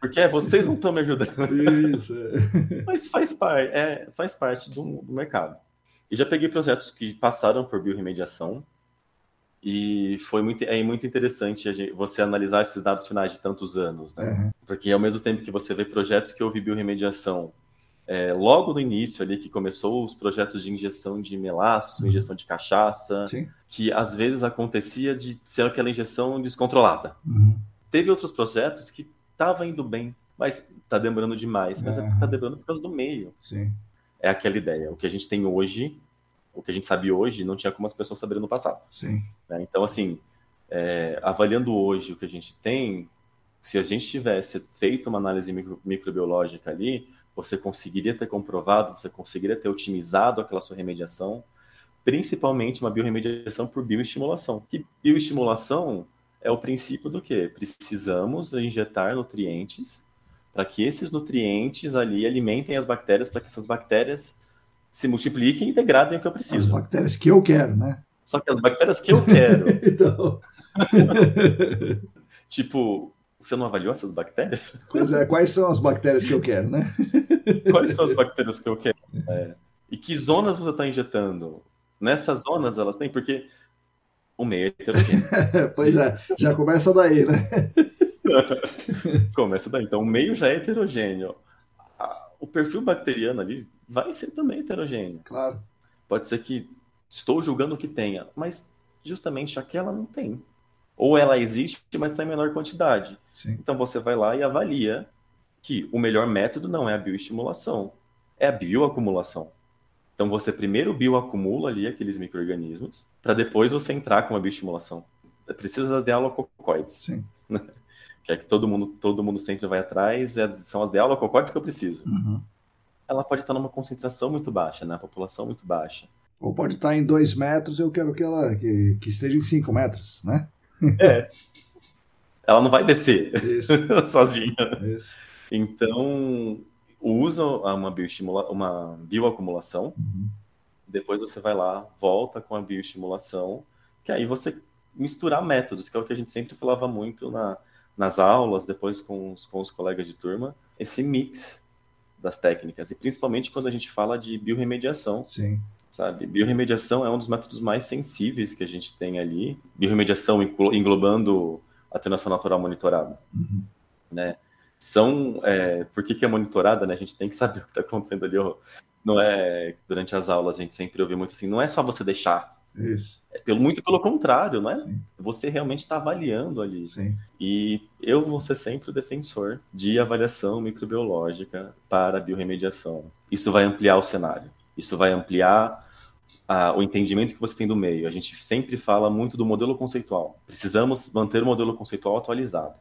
Porque é, vocês não estão me ajudando. Isso. É. Mas faz, par, é, faz parte do, do mercado. E já peguei projetos que passaram por biorremediação, e foi muito, é muito interessante você analisar esses dados finais de tantos anos, né? Uhum. Porque ao mesmo tempo que você vê projetos que houve biorremediação é, logo no início ali que começou os projetos de injeção de melaço, uhum. injeção de cachaça, Sim. que às vezes acontecia de ser aquela injeção descontrolada. Uhum. Teve outros projetos que estavam indo bem, mas está demorando demais, mas está é demorando por causa do meio. Sim. É aquela ideia. O que a gente tem hoje o que a gente sabe hoje não tinha como as pessoas saberem no passado. Sim. Né? Então, assim, é, avaliando hoje o que a gente tem, se a gente tivesse feito uma análise micro, microbiológica ali, você conseguiria ter comprovado, você conseguiria ter otimizado aquela sua remediação, principalmente uma biorremediação por bioestimulação. Que bioestimulação é o princípio do quê? Precisamos injetar nutrientes para que esses nutrientes ali alimentem as bactérias, para que essas bactérias se multipliquem e degradem o que eu preciso. As bactérias que eu quero, né? Só que as bactérias que eu quero. então. tipo, você não avaliou essas bactérias? Pois é, quais são as bactérias que eu quero, né? quais são as bactérias que eu quero? É. E que zonas você está injetando? Nessas zonas elas têm, porque o meio é heterogêneo. pois é, já começa daí, né? começa daí. Então, o meio já é heterogêneo. O perfil bacteriano ali vai ser também heterogêneo. Claro. Pode ser que estou julgando que tenha, mas justamente aquela não tem. Ou ela existe, mas está em menor quantidade. Sim. Então você vai lá e avalia que o melhor método não é a bioestimulação, é a bioacumulação. Então você primeiro bioacumula ali aqueles micro-organismos, para depois você entrar com a bioestimulação. É preciso das dialococoides. Sim. que é que todo mundo, todo mundo sempre vai atrás, é, são as dialococoides que eu preciso. Uhum ela pode estar numa concentração muito baixa, né? população muito baixa. Ou pode estar em dois metros, eu quero que ela que, que esteja em cinco metros, né? É. Ela não vai descer sozinha. Isso. Então, usa uma, bioestimula uma bioacumulação, uhum. depois você vai lá, volta com a bioestimulação, que aí você misturar métodos, que é o que a gente sempre falava muito na, nas aulas, depois com os, com os colegas de turma, esse mix das técnicas, e principalmente quando a gente fala de biorremediação. Sim. Sabe? Biorremediação é um dos métodos mais sensíveis que a gente tem ali. Biorremediação englobando atenuação natural monitorada. Uhum. Né? São, é, por que, que é monitorada? Né? A gente tem que saber o que está acontecendo ali. Não é, durante as aulas a gente sempre ouve muito assim, não é só você deixar isso. É pelo, muito pelo contrário, não é? Sim. Você realmente está avaliando ali. Sim. E eu vou ser sempre o defensor de avaliação microbiológica para biorremediação. Isso vai ampliar o cenário. Isso vai ampliar o entendimento que você tem do meio. A gente sempre fala muito do modelo conceitual. Precisamos manter o modelo conceitual atualizado.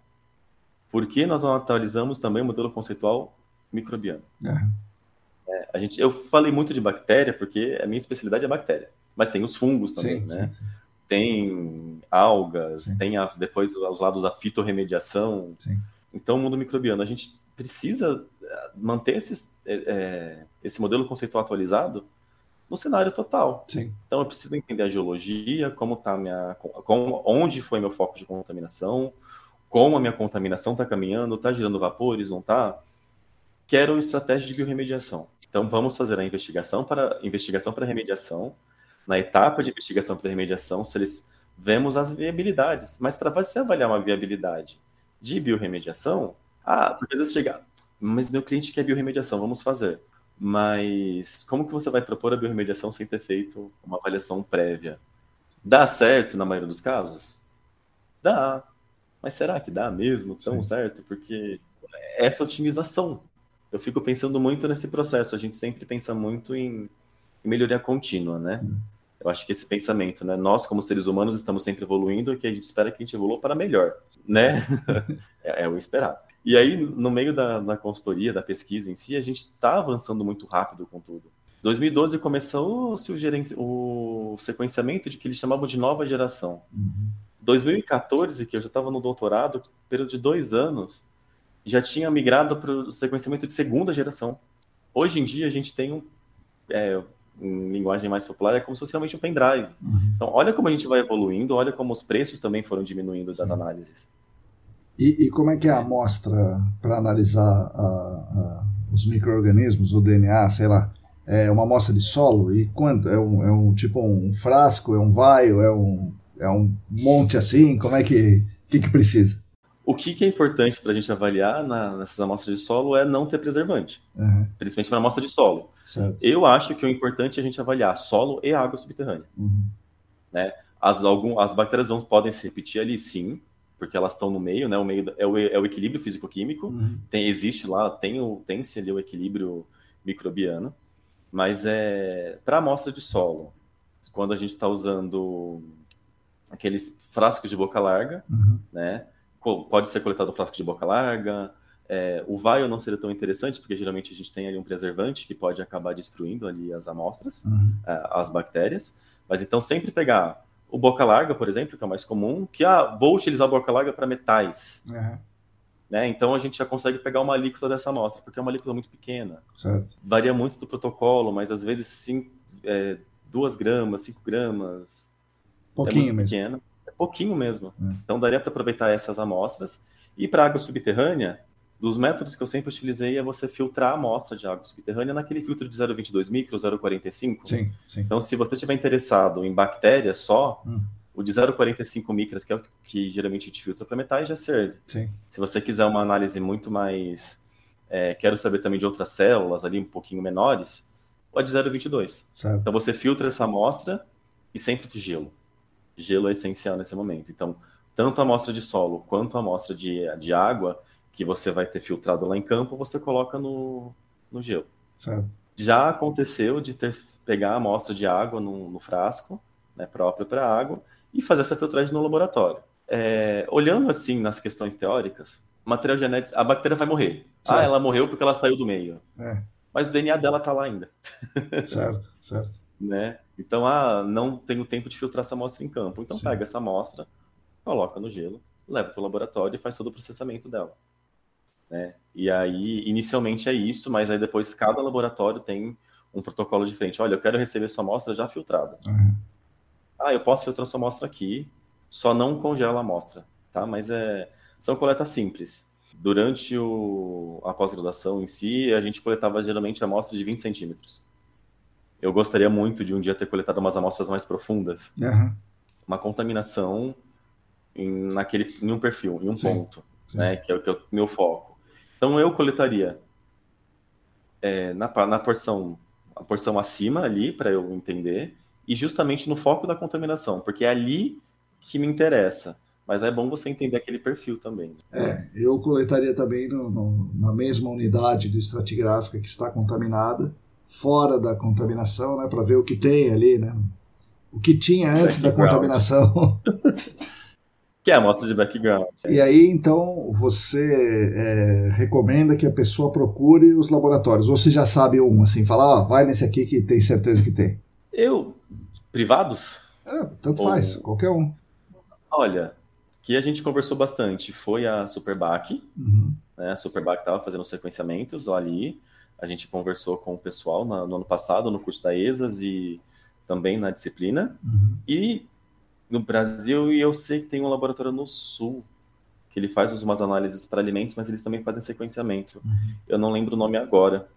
Por que nós não atualizamos também o modelo conceitual microbiano? É. É, a gente, eu falei muito de bactéria porque a minha especialidade é bactéria. Mas tem os fungos também, sim, né? Sim, sim. Tem algas, tem a, depois os lados da fitorremediação. Então, o mundo microbiano, a gente precisa eh, manter esses, é, esse modelo conceitual atualizado no cenário total. Então, eu preciso entender a geologia, como está minha, com, onde foi meu foco de contaminação, como a minha contaminação está caminhando, está gerando vapores, não está. Quero estratégia de biorremediação. Então, vamos fazer a investigação para investigação para remediação na etapa de investigação para remediação, se eles vemos as viabilidades. Mas para você avaliar uma viabilidade de biorremediação, ah, às vezes chega, mas meu cliente quer biorremediação, vamos fazer. Mas como que você vai propor a biorremediação sem ter feito uma avaliação prévia? Dá certo na maioria dos casos? Dá. Mas será que dá mesmo tão Sim. certo? Porque essa otimização. Eu fico pensando muito nesse processo. A gente sempre pensa muito em e melhoria contínua, né? Eu acho que esse pensamento, né? Nós, como seres humanos, estamos sempre evoluindo que a gente espera que a gente evolua para melhor, né? é, é, o esperar. E aí, no meio da, da consultoria, da pesquisa em si, a gente está avançando muito rápido com tudo. 2012 começou-se o, o, sequenciamento de que eles chamavam de nova geração. Uhum. 2014, que eu já estava no doutorado, período de dois anos, já tinha migrado para o sequenciamento de segunda geração. Hoje em dia, a gente tem um, é, em linguagem mais popular, é como se fosse realmente um pendrive. Uhum. Então, olha como a gente vai evoluindo, olha como os preços também foram diminuindo das análises. E, e, como é que é a amostra para analisar a, a, os micro-organismos, o DNA, sei lá? É uma amostra de solo? E quanto? É um, é um tipo um frasco, é um vaio, é um, é um monte assim? Como é que, que, que precisa? O que, que é importante para a gente avaliar na, nessas amostras de solo é não ter preservante, uhum. principalmente para amostra de solo. Certo. Eu acho que o importante é a gente avaliar solo e água subterrânea. Uhum. Né? As, algum, as bactérias vão, podem se repetir ali, sim, porque elas estão no meio, né? O meio é o, é o equilíbrio físico-químico. Uhum. Tem, existe lá, tem o, tem-se ali o equilíbrio microbiano, mas é para amostra de solo, quando a gente está usando aqueles frascos de boca larga, uhum. né? Pode ser coletado frasco de boca larga. É, o vaio não seria tão interessante, porque geralmente a gente tem ali um preservante que pode acabar destruindo ali as amostras, uhum. É, as bactérias. Mas então sempre pegar o boca larga, por exemplo, que é o mais comum, que ah, vou utilizar a boca larga para metais. Uhum. Né? Então a gente já consegue pegar uma alíquota dessa amostra, porque é uma alíquota muito pequena. Certo. Varia muito do protocolo, mas às vezes 2 é, gramas, 5 gramas. Pouquinho é mesmo. Pequeno pouquinho mesmo. É. Então daria para aproveitar essas amostras. E para água subterrânea, dos métodos que eu sempre utilizei é você filtrar a amostra de água subterrânea naquele filtro de 0,22 micro, 0,45. Sim, sim. Então, se você estiver interessado em bactérias só, hum. o de 0,45 micras, que é o que geralmente a gente filtra para metais, já serve. Sim. Se você quiser uma análise muito mais. É, quero saber também de outras células ali um pouquinho menores, o de 0,22. Então, você filtra essa amostra e sempre de gelo gelo é essencial nesse momento. Então, tanto a amostra de solo quanto a amostra de, de água que você vai ter filtrado lá em campo, você coloca no, no gelo. Certo. Já aconteceu de ter pegar a amostra de água no, no frasco, né, próprio para água, e fazer essa filtragem no laboratório. É, olhando assim nas questões teóricas, material genético, a bactéria vai morrer. Ah, certo. Ah, ela morreu porque ela saiu do meio. É. Mas o DNA dela está lá ainda. Certo, certo. Né? Então, ah, não tenho tempo de filtrar essa amostra em campo. Então, Sim. pega essa amostra, coloca no gelo, leva para o laboratório e faz todo o processamento dela. né? E aí, inicialmente é isso, mas aí depois cada laboratório tem um protocolo diferente. Olha, eu quero receber sua amostra já filtrada. Uhum. Ah, eu posso filtrar sua amostra aqui, só não congela a amostra, tá? Mas é, são coletas simples. Durante o, a pós-graduação em si, a gente coletava geralmente amostras de 20 centímetros. Eu gostaria muito de um dia ter coletado umas amostras mais profundas. Uhum. Uma contaminação em, naquele, em um perfil, em um sim, ponto, sim. Né, que é o que é o meu foco. Então eu coletaria é, na, na porção a porção acima ali para eu entender e justamente no foco da contaminação, porque é ali que me interessa. Mas é bom você entender aquele perfil também. É, eu coletaria também no, no, na mesma unidade do estratigráfica que está contaminada, fora da contaminação, né, para ver o que tem ali, né? O que tinha antes da contaminação. que é a amostra de background. E aí, então, você é, recomenda que a pessoa procure os laboratórios, ou você já sabe um, assim, fala, ó, vai nesse aqui que tem certeza que tem. Eu, privados? É, tanto ou... faz, qualquer um. Olha, que a gente conversou bastante foi a Superbac, uhum. né? A Superbac estava fazendo sequenciamentos ali, a gente conversou com o pessoal no, no ano passado, no curso da ESAS e também na disciplina. Uhum. E no Brasil, e eu sei que tem um laboratório no Sul, que ele faz umas análises para alimentos, mas eles também fazem sequenciamento. Uhum. Eu não lembro o nome agora.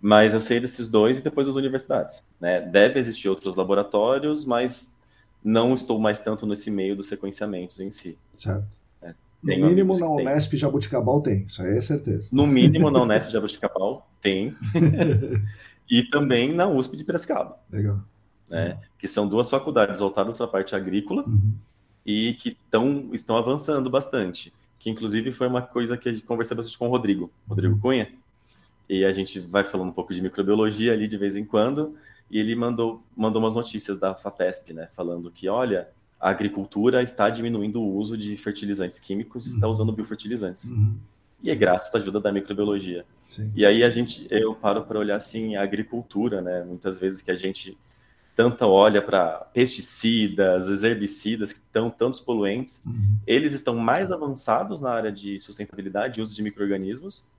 Mas eu sei desses dois e depois das universidades. Né? Deve existir outros laboratórios, mas não estou mais tanto nesse meio dos sequenciamentos em si. Certo. É, no mínimo na Unesp Jabuticabal tem, isso aí é certeza. No mínimo na Unesp Jabuticabal tem. e também na USP de Piracicaba. Legal. Né? Que são duas faculdades voltadas para a parte agrícola uhum. e que tão, estão avançando bastante. Que inclusive foi uma coisa que a gente conversou bastante com o Rodrigo, Rodrigo Cunha. E a gente vai falando um pouco de microbiologia ali de vez em quando. E ele mandou, mandou umas notícias da FAPESP, né? Falando que, olha, a agricultura está diminuindo o uso de fertilizantes químicos, uhum. está usando biofertilizantes. Uhum. E é graças à ajuda da microbiologia. Sim. E aí a gente, eu paro para olhar assim a agricultura, né? Muitas vezes que a gente tanto olha para pesticidas, herbicidas que estão tantos poluentes, uhum. eles estão mais avançados na área de sustentabilidade e uso de microrganismos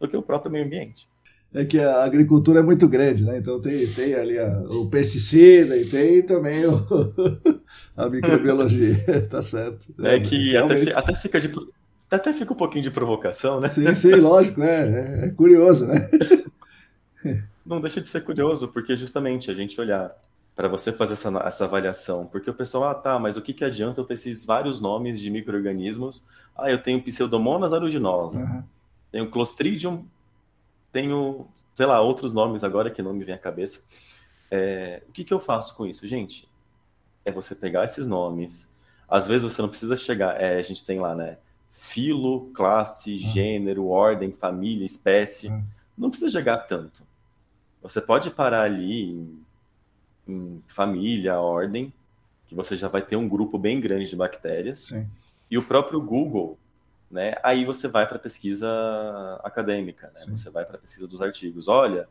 do que o próprio meio ambiente. É que a agricultura é muito grande, né? Então tem, tem ali a, o pesticida e tem também o, a microbiologia, tá certo. É, é que até, até, fica de, até fica um pouquinho de provocação, né? Sim, sim, lógico, é, é, é curioso, né? Não deixa de ser curioso, porque justamente a gente olhar para você fazer essa, essa avaliação, porque o pessoal, ah, tá, mas o que, que adianta eu ter esses vários nomes de micro-organismos? Ah, eu tenho Pseudomonas aeruginosa, uhum. tenho Clostridium, tenho, sei lá, outros nomes agora que não me vem à cabeça. É, o que, que eu faço com isso? Gente, é você pegar esses nomes. Às vezes você não precisa chegar. É, a gente tem lá, né? Filo, classe, uhum. gênero, ordem, família, espécie. Uhum. Não precisa chegar tanto. Você pode parar ali em, em, família, ordem, que você já vai ter um grupo bem grande de bactérias. Sim. E o próprio Google, né? Aí você vai para a pesquisa acadêmica, né? Você vai para a pesquisa dos artigos. Olha,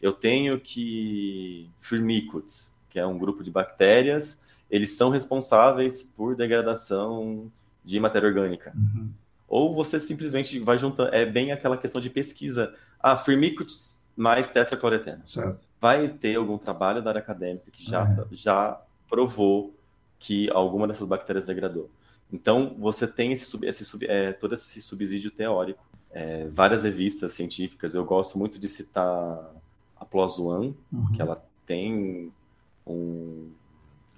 eu tenho que Firmicutes, que é um grupo de bactérias, eles são responsáveis por degradação de matéria orgânica. Uhum. Ou você simplesmente vai juntando, é bem aquela questão de pesquisa. Ah, Firmicutes mais tetracloretena. Certo. Vai ter algum trabalho da área acadêmica que já, é. já provou que alguma dessas bactérias degradou. Então, você tem esse, esse, é, todo esse subsídio teórico. É, várias revistas científicas, eu gosto muito de citar a PLOS ONE, uhum. que ela tem um,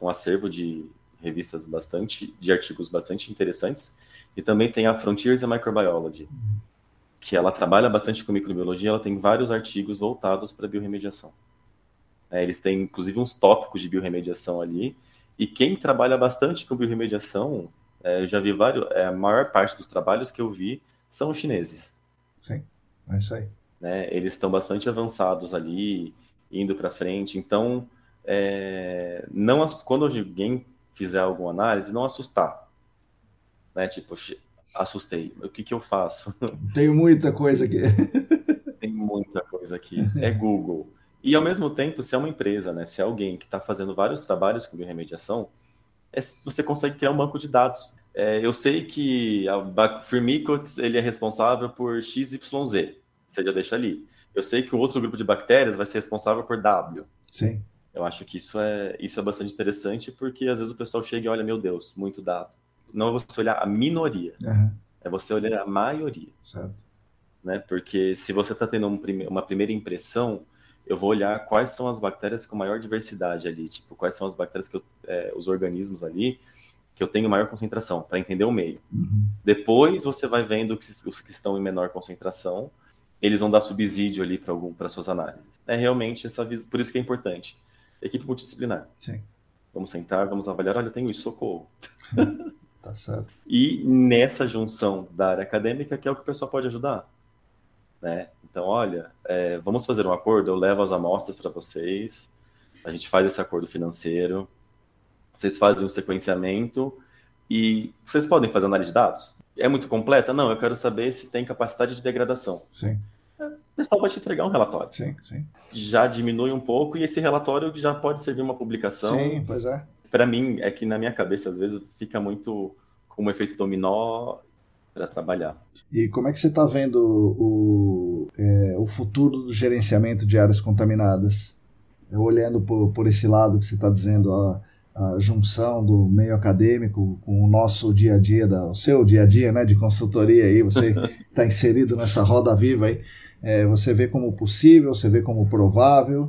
um acervo de revistas bastante, de artigos bastante interessantes, e também tem a Frontiers in Microbiology, que ela trabalha bastante com microbiologia, ela tem vários artigos voltados para biorremediação. É, eles têm, inclusive, uns tópicos de biorremediação ali, e quem trabalha bastante com biorremediação é, eu já vi vários, é, a maior parte dos trabalhos que eu vi são chineses. Sim, é isso aí. Né? Eles estão bastante avançados ali, indo para frente. Então, é, não quando alguém fizer alguma análise, não assustar. Né? Tipo, assustei. O que, que eu faço? Tem muita coisa aqui. Tem muita coisa aqui. É Google. E ao mesmo tempo, se é uma empresa, né? Se é alguém que está fazendo vários trabalhos com biorremediação, é, você consegue criar um banco de dados. é, eu sei que a Firmicutes ele é responsável por XYZ, você já deixa ali. Eu sei que o outro grupo de bactérias vai ser responsável por W. Sim. Eu acho que isso é, isso é bastante interessante, porque às vezes o pessoal chega e olha, meu Deus, muito dado. Não é você olhar a minoria, uhum. é você olhar a maioria. Certo. Né? Porque se você está tendo um prime uma primeira impressão, eu vou olhar quais são as bactérias com maior diversidade ali, tipo, quais são as bactérias que eu, é, os organismos ali que eu tenho maior concentração, para entender o meio. Uhum. Depois você vai vendo que, os que estão em menor concentração, eles vão dar subsídio ali para algum para suas análises. É realmente essa por isso que é importante equipe multidisciplinar. Sim. Vamos sentar, vamos avaliar, olha, eu tenho isso, socorro. tá certo. E nessa junção da área acadêmica que é o que o pessoal pode ajudar. Né? Então, olha, é, vamos fazer um acordo, eu levo as amostras para vocês, a gente faz esse acordo financeiro, vocês fazem um sequenciamento e vocês podem fazer análise de dados? É muito completa? Não, eu quero saber se tem capacidade de degradação. Sim pessoal vai te entregar um relatório. Sim, sim. Já diminui um pouco e esse relatório já pode servir uma publicação. Sim, pois é. Para mim, é que na minha cabeça, às vezes, fica muito como um efeito dominó para trabalhar. E como é que você está vendo o, é, o futuro do gerenciamento de áreas contaminadas? Olhando por, por esse lado que você está dizendo, a, a junção do meio acadêmico com o nosso dia a dia, da, o seu dia a dia né, de consultoria aí, você está inserido nessa roda viva aí. É, você vê como possível, você vê como provável,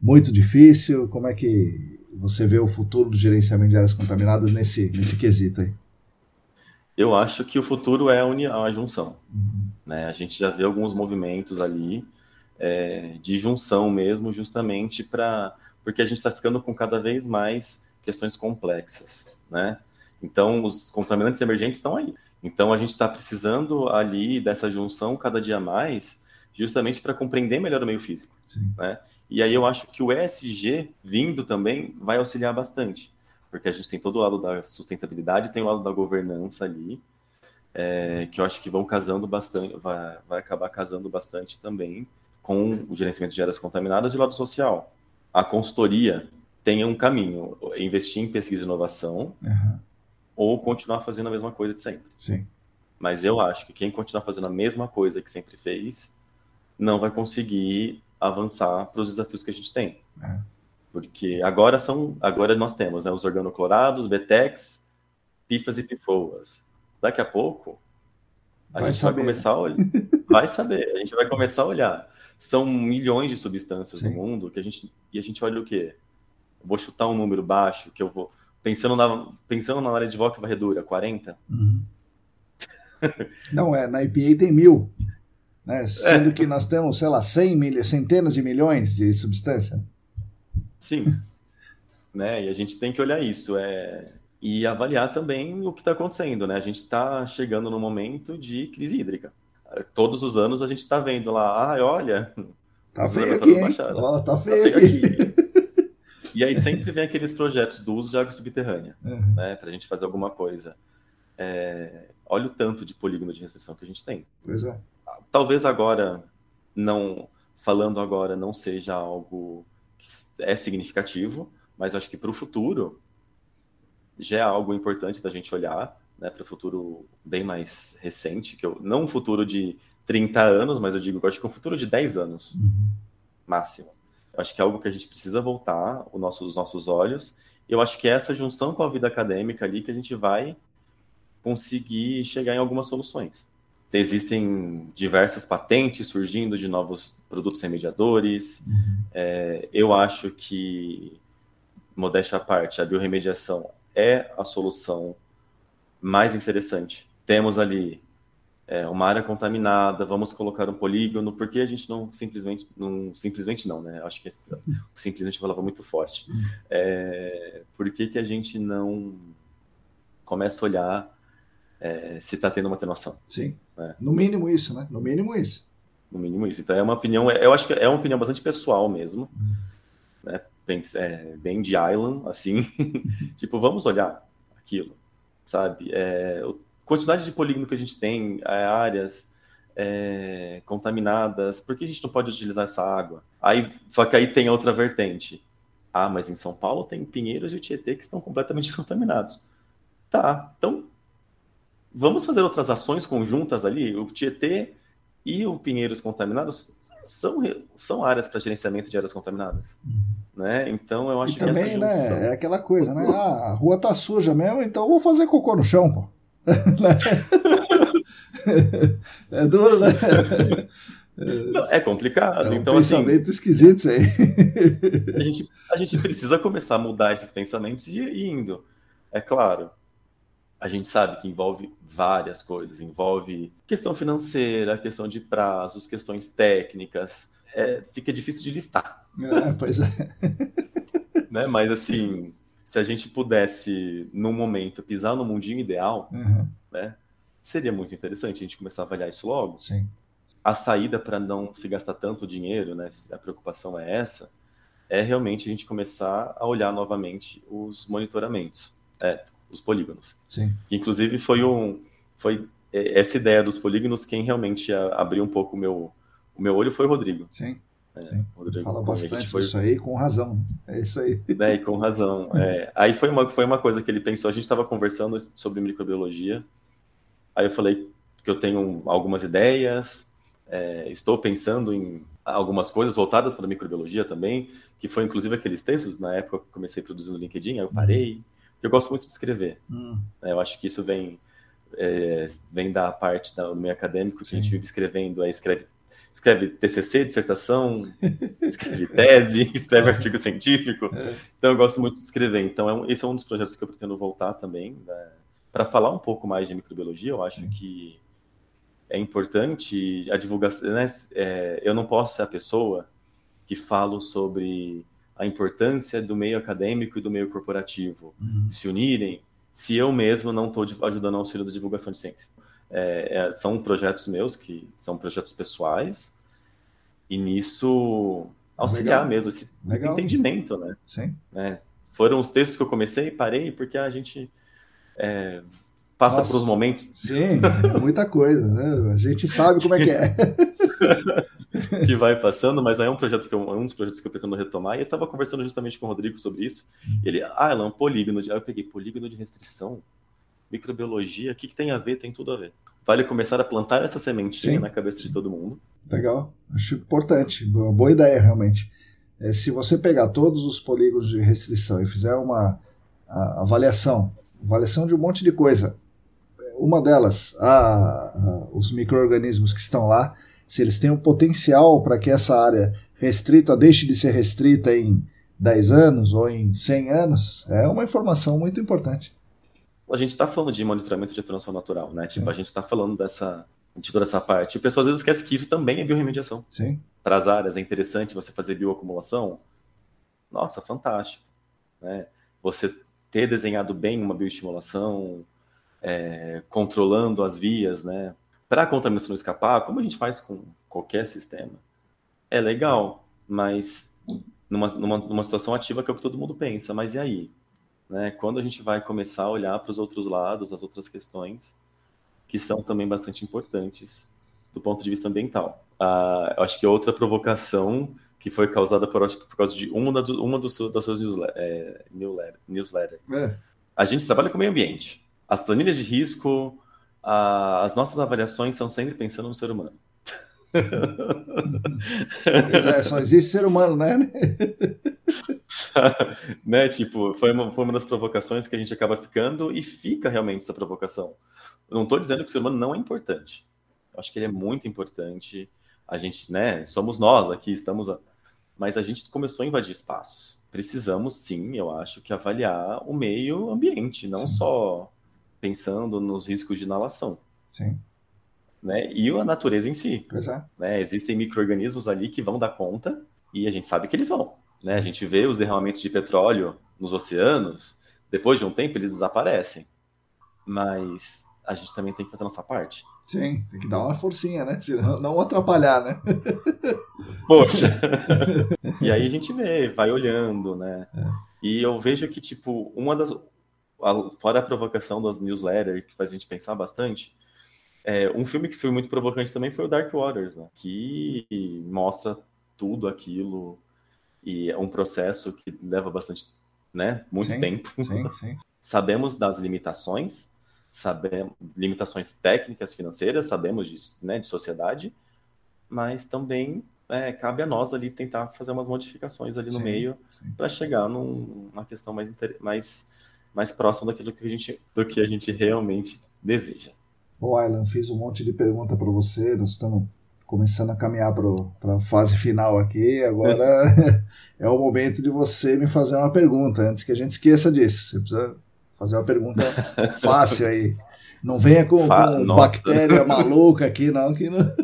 muito difícil? Como é que você vê o futuro do gerenciamento de áreas contaminadas nesse, nesse quesito aí? Eu acho que o futuro é a, a junção. Uhum. Né? A gente já vê alguns movimentos ali é, de junção mesmo, justamente para porque a gente está ficando com cada vez mais questões complexas, né? Então, os contaminantes emergentes estão aí. Então, a gente está precisando ali dessa junção cada dia mais justamente para compreender melhor o meio físico. Né? E aí eu acho que o ESG vindo também vai auxiliar bastante, porque a gente tem todo o lado da sustentabilidade, tem o lado da governança ali, é, que eu acho que vão casando bastante, vai, vai acabar casando bastante também com o gerenciamento de áreas contaminadas e o lado social. A consultoria tem um caminho, investir em pesquisa e inovação uhum. ou continuar fazendo a mesma coisa de sempre. Sim. Mas eu acho que quem continuar fazendo a mesma coisa que sempre fez não vai conseguir avançar para os desafios que a gente tem. É. Porque agora são, agora nós temos né, os organoclorados, BTEX, PIFAs e PIFOAs. Daqui a pouco a vai gente saber. vai começar a olhar, vai saber, a gente vai começar a olhar. São milhões de substâncias Sim. no mundo que a gente e a gente olha o quê? Eu vou chutar um número baixo que eu vou pensando na pensando na área de volta varredura, 40. Uhum. Não é, na IPA tem mil. Né? Sendo é. que nós temos, sei lá, 100 mil, centenas de milhões de substância. Sim. né? E a gente tem que olhar isso. É... E avaliar também o que está acontecendo. Né? A gente está chegando no momento de crise hídrica. Todos os anos a gente está vendo lá, ah, olha, tá feio aqui, oh, tá feio, tá feio aqui. e aí sempre vem aqueles projetos do uso de água subterrânea, uhum. né, para a gente fazer alguma coisa. É... Olha o tanto de polígono de restrição que a gente tem. Pois é talvez agora não falando agora não seja algo que é significativo, mas acho que para o futuro já é algo importante da gente olhar, né, para o futuro bem mais recente, que eu, não um futuro de 30 anos, mas eu digo eu acho que um futuro de 10 anos uhum. máximo. Eu acho que é algo que a gente precisa voltar o nosso, os nossos olhos. E eu acho que é essa junção com a vida acadêmica ali que a gente vai conseguir chegar em algumas soluções existem diversas patentes surgindo de novos produtos remediadores. Uhum. É, eu acho que, modéstia à parte, a biorremediação é a solução mais interessante. Temos ali é, uma área contaminada, vamos colocar um polígono, por que a gente não simplesmente, não, simplesmente não, né? Acho que esse, simplesmente falava muito forte. Uhum. É, por que, que a gente não começa a olhar é, se está tendo uma atenuação. Sim. É. No mínimo isso, né? No mínimo isso. No mínimo isso. Então é uma opinião, eu acho que é uma opinião bastante pessoal mesmo. Uhum. Né? Bem, é, bem de Island, assim. tipo, vamos olhar aquilo, sabe? É, a quantidade de polígono que a gente tem, é, áreas é, contaminadas, por que a gente não pode utilizar essa água? Aí, só que aí tem outra vertente. Ah, mas em São Paulo tem Pinheiros e o Tietê que estão completamente contaminados. Tá, então vamos fazer outras ações conjuntas ali. O Tietê e o Pinheiros Contaminados são, são áreas para gerenciamento de áreas contaminadas. Uhum. Né? Então eu acho e que também, essa junção... né, é aquela coisa, né? Ah, a rua tá suja mesmo, então eu vou fazer cocô no chão, pô. é duro, né? Não, é complicado. É um então, pensamento assim, esquisito isso aí. A gente, a gente precisa começar a mudar esses pensamentos e ir indo. É claro, a gente sabe que envolve várias coisas, envolve questão financeira, questão de prazos, questões técnicas. É, fica difícil de listar. É, pois é. Né? Mas assim, se a gente pudesse, num momento, pisar no mundinho ideal, uhum. né? Seria muito interessante a gente começar a avaliar isso logo. Sim. A saída para não se gastar tanto dinheiro, né? A preocupação é essa, é realmente a gente começar a olhar novamente os monitoramentos. É, os polígonos. Sim. Inclusive foi um foi é, essa ideia dos polígonos quem realmente abriu um pouco o meu o meu olho foi o Rodrigo. Sim. É, Sim. Rodrigo, Fala bastante foi... isso aí com razão. É isso aí. É, com razão. É. Aí foi uma, foi uma coisa que ele pensou. A gente estava conversando sobre microbiologia. Aí eu falei que eu tenho algumas ideias, é, estou pensando em algumas coisas voltadas para a microbiologia também, que foi inclusive aqueles textos, na época que comecei a produzir no LinkedIn, aí eu parei, eu gosto muito de escrever. Hum. É, eu acho que isso vem, é, vem da parte do meio acadêmico, que Sim. a gente vive escrevendo, aí escreve, escreve TCC, dissertação, escreve tese, escreve artigo científico. É. Então eu gosto muito de escrever. Então é um, esse é um dos projetos que eu pretendo voltar também, né, para falar um pouco mais de microbiologia. Eu acho Sim. que é importante a divulgação. Né, é, eu não posso ser a pessoa que falo sobre a importância do meio acadêmico e do meio corporativo uhum. se unirem, se eu mesmo não estou ajudando no auxílio da divulgação de ciência. É, é, são projetos meus, que são projetos pessoais, e nisso auxiliar Legal. mesmo, esse, esse, entendimento, né? Sim. É, foram os textos que eu comecei e parei, porque a gente é, passa Nossa, por os momentos. Sim, é muita coisa, né? A gente sabe como é que é. que vai passando, mas aí é um projeto que eu, é um dos projetos que eu pretendo retomar, e eu estava conversando justamente com o Rodrigo sobre isso. Ele, ah, ela é um polígono de. Aí eu peguei polígono de restrição, microbiologia, o que, que tem a ver? Tem tudo a ver. Vale começar a plantar essa sementinha Sim. na cabeça de todo mundo. Legal, acho importante, boa, boa ideia realmente. É, se você pegar todos os polígonos de restrição e fizer uma avaliação, avaliação de um monte de coisa, uma delas, a, a, os micro-organismos que estão lá, se eles têm um potencial para que essa área restrita deixe de ser restrita em 10 anos ou em 100 anos, é uma informação muito importante. A gente está falando de monitoramento de transição natural, né? Tipo, Sim. a gente está falando dessa, de toda essa parte. O pessoal às vezes esquece que isso também é biorremediação. Sim. Para as áreas é interessante você fazer bioacumulação. Nossa, fantástico. Né? Você ter desenhado bem uma bioestimulação, é, controlando as vias, né? Para a contaminação escapar, como a gente faz com qualquer sistema, é legal, mas numa, numa, numa situação ativa que é o que todo mundo pensa, mas e aí? Né? Quando a gente vai começar a olhar para os outros lados, as outras questões, que são também bastante importantes do ponto de vista ambiental. Ah, acho que outra provocação que foi causada por, por causa de uma, das, uma dos, das suas newsletter, é, newsletter, newsletter. É. A gente trabalha com meio ambiente as planilhas de risco, a, as nossas avaliações são sempre pensando no ser humano. é, só existe ser humano, né? né? Tipo, foi uma, foi uma das provocações que a gente acaba ficando e fica realmente essa provocação. Eu não estou dizendo que o ser humano não é importante. Eu acho que ele é muito importante. A gente, né? Somos nós aqui, estamos. A... Mas a gente começou a invadir espaços. Precisamos, sim, eu acho, que avaliar o meio ambiente, não sim. só pensando nos riscos de inalação. Sim. Né? E a natureza em si. Pois é. Né? Existem micro-organismos ali que vão dar conta e a gente sabe que eles vão. Né? A gente vê os derramamentos de petróleo nos oceanos, depois de um tempo eles desaparecem. Mas a gente também tem que fazer a nossa parte. Sim, tem que dar uma forcinha, né? Senão não atrapalhar, né? Poxa! e aí a gente vê, vai olhando, né? É. E eu vejo que, tipo, uma das fora a provocação das newsletters, que faz a gente pensar bastante, é, um filme que foi muito provocante também foi o Dark Waters, né? que mostra tudo aquilo e é um processo que leva bastante, né, muito sim, tempo. Sim, sim. Sabemos das limitações, sabemos limitações técnicas, financeiras, sabemos disso, né, de sociedade, mas também é, cabe a nós ali tentar fazer umas modificações ali no meio para chegar numa questão mais, mais, mais próxima daquilo que a gente, do que a gente realmente deseja. Ô, Aylan, fiz um monte de pergunta para você, nós estamos começando a caminhar para a fase final aqui, agora é o momento de você me fazer uma pergunta, antes que a gente esqueça disso. Você precisa fazer uma pergunta fácil aí. Não venha com, com bactéria maluca aqui, não, que não.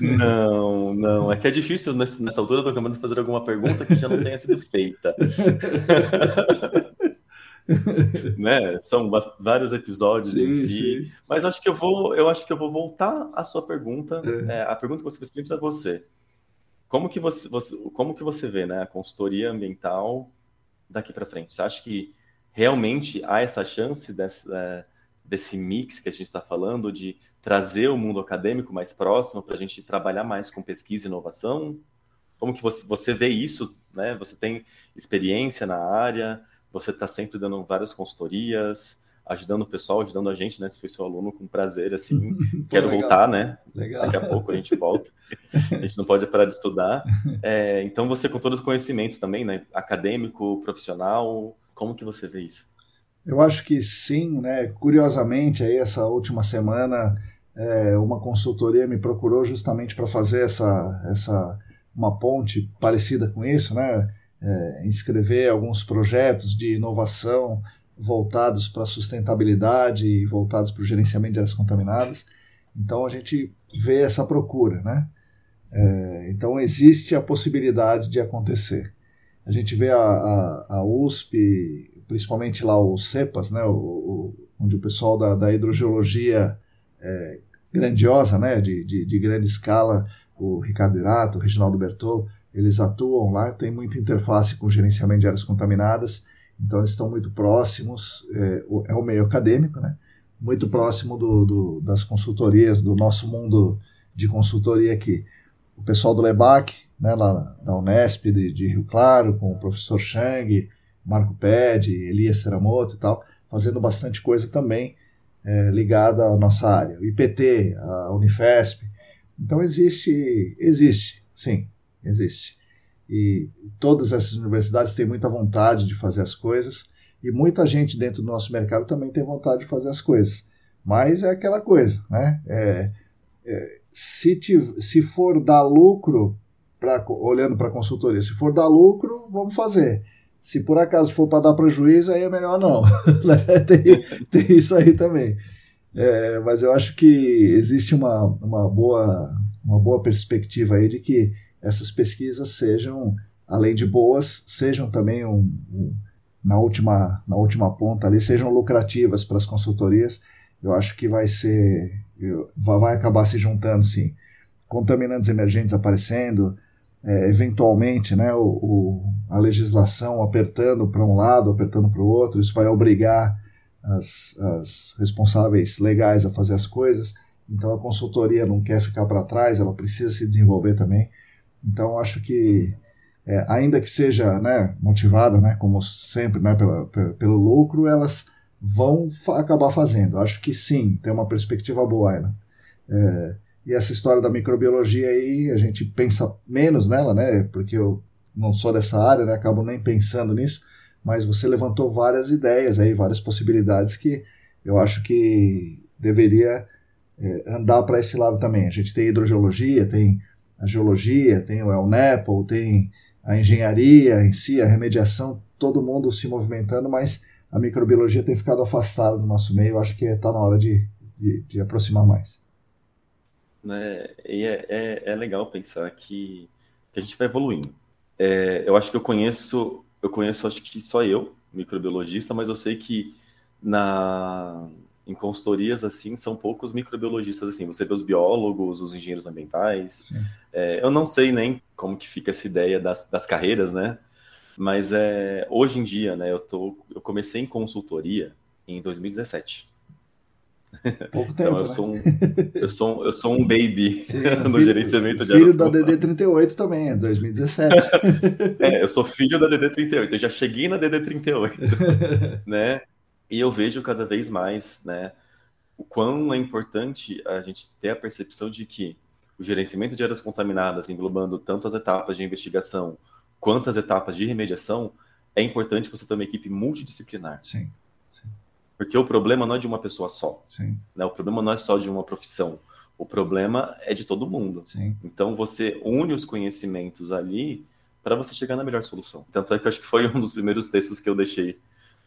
Não, não. É que é difícil nessa, nessa altura do campeonato fazer alguma pergunta que já não tenha sido feita. né? São vários episódios sim, em si. Sim. Mas acho que eu vou, eu acho que eu vou voltar à sua pergunta. É. É, a pergunta que você fez para você. Como que você, você, como que você vê, né, a consultoria ambiental daqui para frente? Você acha que realmente há essa chance desse, é, desse mix que a gente está falando, de trazer o mundo acadêmico mais próximo para a gente trabalhar mais com pesquisa e inovação? Como que você, você vê isso? Né? Você tem experiência na área, você está sempre dando várias consultorias, ajudando o pessoal, ajudando a gente, né? Se foi seu aluno, com prazer, assim. Quero legal. voltar, né? Legal. Daqui a pouco a gente volta. a gente não pode parar de estudar. É, então, você com todos os conhecimentos também, né? Acadêmico, profissional, como que você vê isso? Eu acho que sim, né? Curiosamente, aí essa última semana, é, uma consultoria me procurou justamente para fazer essa, essa uma ponte parecida com isso, né? É, inscrever alguns projetos de inovação voltados para a sustentabilidade e voltados para o gerenciamento de áreas contaminadas. Então a gente vê essa procura, né? É, então existe a possibilidade de acontecer. A gente vê a, a, a USP, principalmente lá o CEPAS, né, o, o, onde o pessoal da, da hidrogeologia é, grandiosa, né, de, de, de, grande escala, o Ricardo Irato, o Reginaldo Bertol, eles atuam lá, tem muita interface com gerenciamento de áreas contaminadas, então eles estão muito próximos, é, é o meio acadêmico, né, muito próximo do, do, das consultorias, do nosso mundo de consultoria aqui. O pessoal do LEBAC, né, lá da Unesp de, de, Rio Claro, com o professor Chang, Marco Ped, Elias Teramoto e tal, fazendo bastante coisa também é, ligada à nossa área. O IPT, a Unifesp. Então existe, existe, sim, existe. E todas essas universidades têm muita vontade de fazer as coisas e muita gente dentro do nosso mercado também tem vontade de fazer as coisas. Mas é aquela coisa, né? É, é, se, se for dar lucro pra, olhando para a consultoria. Se for dar lucro, vamos fazer. Se por acaso for para dar prejuízo, aí é melhor não. tem, tem isso aí também. É, mas eu acho que existe uma, uma, boa, uma boa perspectiva aí de que essas pesquisas sejam, além de boas, sejam também um, um, na, última, na última ponta ali, sejam lucrativas para as consultorias. Eu acho que vai ser, vai acabar se juntando, sim. Contaminantes emergentes aparecendo, é, eventualmente né, o, o, a legislação apertando para um lado, apertando para o outro, isso vai obrigar as, as responsáveis legais a fazer as coisas. Então a consultoria não quer ficar para trás, ela precisa se desenvolver também. Então acho que é, ainda que seja né, motivada, né, como sempre, né, pela, pelo lucro, elas vão acabar fazendo. Acho que sim, tem uma perspectiva boa, Ana. É, e essa história da microbiologia aí, a gente pensa menos nela, né? Porque eu não sou dessa área, né? Acabo nem pensando nisso. Mas você levantou várias ideias aí, várias possibilidades que eu acho que deveria é, andar para esse lado também. A gente tem hidrogeologia, tem a geologia, tem o ELNEPL, tem a engenharia em si, a remediação, todo mundo se movimentando, mas a microbiologia tem ficado afastada do nosso meio. Acho que está na hora de, de, de aproximar mais né? É, é, é, legal pensar que, que a gente vai evoluindo. É, eu acho que eu conheço, eu conheço acho que só eu, microbiologista, mas eu sei que na em consultorias assim são poucos microbiologistas assim. Você vê os biólogos, os engenheiros ambientais. É, eu não sei nem como que fica essa ideia das, das carreiras, né? Mas é, hoje em dia, né? Eu tô, eu comecei em consultoria em 2017. Pouco tempo. Então, eu, né? sou um, eu, sou, eu sou um baby Sim, no filho, gerenciamento de Filho da DD38 também, é 2017. é, eu sou filho da DD38, eu já cheguei na DD38, né? E eu vejo cada vez mais, né, o quão é importante a gente ter a percepção de que o gerenciamento de áreas contaminadas, englobando tanto as etapas de investigação quanto as etapas de remediação, é importante você ter uma equipe multidisciplinar. Sim, sim. Porque o problema não é de uma pessoa só. Sim. Né? O problema não é só de uma profissão. O problema é de todo mundo. Sim. Então você une os conhecimentos ali para você chegar na melhor solução. Tanto é que eu acho que foi um dos primeiros textos que eu deixei,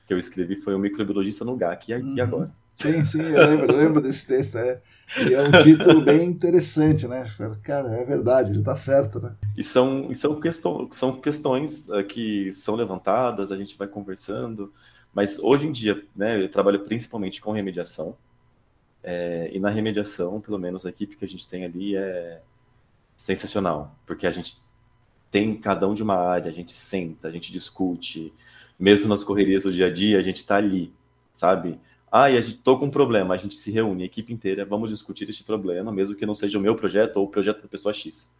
que eu escrevi, foi o microbiologista no GAC. E, uhum. agora? Sim, sim, eu lembro, eu lembro desse texto. É. E é um título bem interessante, né? Cara, é verdade, ele está certo, né? E são, e são, questões, são questões uh, que são levantadas, a gente vai conversando, mas hoje em dia, né, eu trabalho principalmente com remediação, é, e na remediação, pelo menos a equipe que a gente tem ali é sensacional, porque a gente tem cada um de uma área, a gente senta, a gente discute, mesmo nas correrias do dia a dia, a gente está ali, sabe? Ah, e a gente tô com um problema, a gente se reúne, a equipe inteira, vamos discutir este problema, mesmo que não seja o meu projeto ou o projeto da pessoa X.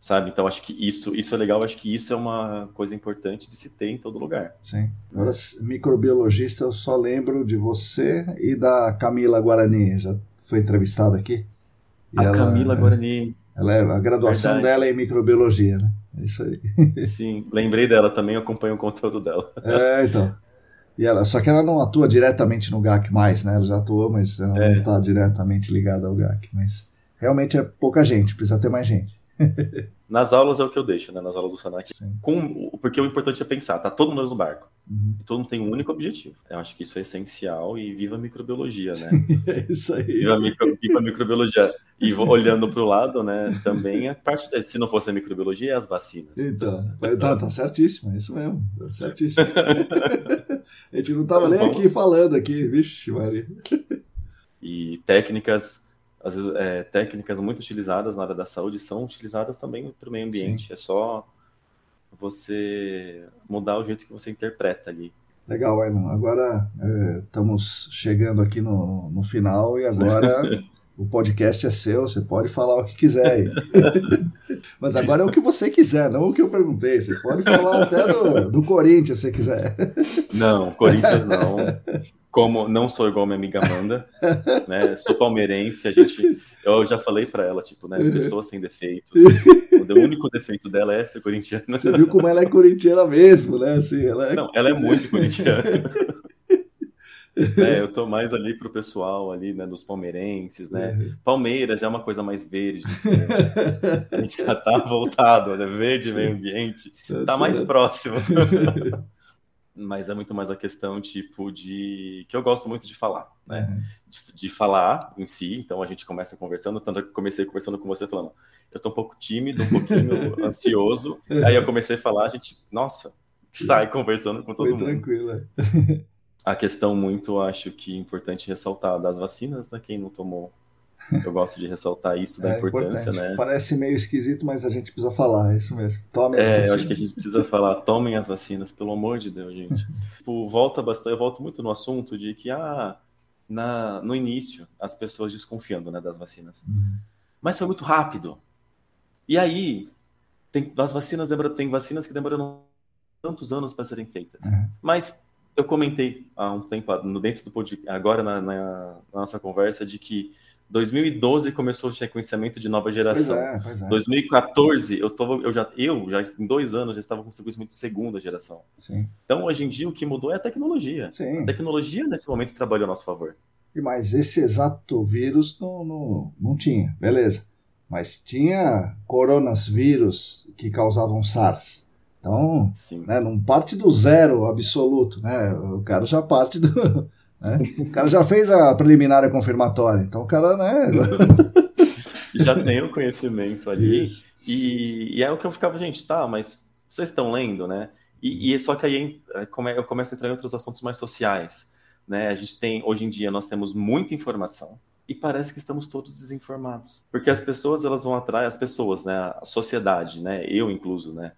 Sabe? Então acho que isso, isso é legal, acho que isso é uma coisa importante de se ter em todo lugar. Sim. Agora, microbiologista, eu só lembro de você e da Camila Guarani, já foi entrevistada aqui. E a ela, Camila Guarani. Ela é, a graduação Verdade. dela é em microbiologia, né? É isso aí. Sim, lembrei dela também, acompanho o conteúdo dela. É, então. E ela, só que ela não atua diretamente no GAC mais, né? Ela já atuou, mas ela é. não está diretamente ligada ao GAC. Mas realmente é pouca gente, precisa ter mais gente. Nas aulas é o que eu deixo, né? Nas aulas do Senac. Com, porque o importante é pensar, tá todo mundo no barco. Uhum. todo mundo tem um único objetivo. Eu acho que isso é essencial e viva a microbiologia, né? é isso aí. Viva a, micro, viva a microbiologia. E vou olhando para o lado, né? Também a parte, de, se não fosse a microbiologia, é as vacinas. Então, tá, tá certíssimo, é isso mesmo. Tá certíssimo. a gente não tava nem aqui falando aqui, vixe, Maria. E técnicas às vezes, é, técnicas muito utilizadas na área da saúde são utilizadas também para o meio ambiente. Sim. É só você mudar o jeito que você interpreta ali. Legal, Arnon. Agora é, estamos chegando aqui no, no final e agora o podcast é seu, você pode falar o que quiser aí. Mas agora é o que você quiser, não o que eu perguntei. Você pode falar até do, do Corinthians se quiser. Não, Corinthians não como não sou igual minha amiga Amanda, né? Sou palmeirense, a gente, eu já falei para ela, tipo, né? Pessoas têm defeitos. O único defeito dela é ser corintiana. Você viu como ela é corintiana mesmo, né? Assim, ela é... Não, ela é muito corintiana. é, eu tô mais ali pro pessoal ali, né, dos palmeirenses, né? Uhum. Palmeiras já é uma coisa mais verde. a gente já tá voltado, né? Verde, meio ambiente, tá, tá mais próximo mas é muito mais a questão, tipo, de. que eu gosto muito de falar, né? Uhum. De, de, falar em si, então a gente começa conversando, tanto que comecei conversando com você falando, eu tô um pouco tímido, um pouquinho ansioso, aí eu comecei a falar, a gente, nossa, sai conversando com todo Foi mundo. tranquila. A questão muito, acho que é importante ressaltar das vacinas, né? Quem não tomou eu gosto de ressaltar isso da é importância, importante. né? Parece meio esquisito, mas a gente precisa falar, é isso mesmo. Tomem as é, vacinas. eu acho que a gente precisa falar, tomem as vacinas, pelo amor de Deus, gente. tipo, volta bastante, eu volto muito no assunto de que, ah, na, no início, as pessoas desconfiando né, das vacinas. Uhum. Mas foi muito rápido. E aí, tem, as vacinas tem vacinas que demoram tantos anos para serem feitas. Uhum. Mas eu comentei há um tempo, no dentro do podcast, agora na, na, na nossa conversa, de que 2012 começou o sequenciamento de nova geração. Pois é, pois é. 2014, eu, tô, eu, já, eu já em dois anos já estava com sequenciamento de segunda geração. Sim. Então, hoje em dia, o que mudou é a tecnologia. Sim. A tecnologia, nesse momento, trabalha a nosso favor. Mas esse exato vírus não, não, não tinha, beleza. Mas tinha coronavírus que causavam SARS. Então, né, não parte do zero absoluto, né? O cara já parte do, né? O cara já fez a preliminar e confirmatória, então o cara, né? já tem o conhecimento ali. E, e, é o que eu ficava, gente, tá, mas vocês estão lendo, né? E, e só que aí é, eu começo a entrar em outros assuntos mais sociais. Né? A gente tem, hoje em dia, nós temos muita informação e parece que estamos todos desinformados. Porque as pessoas, elas vão atrás, as pessoas, né? A sociedade, né? Eu incluso, né?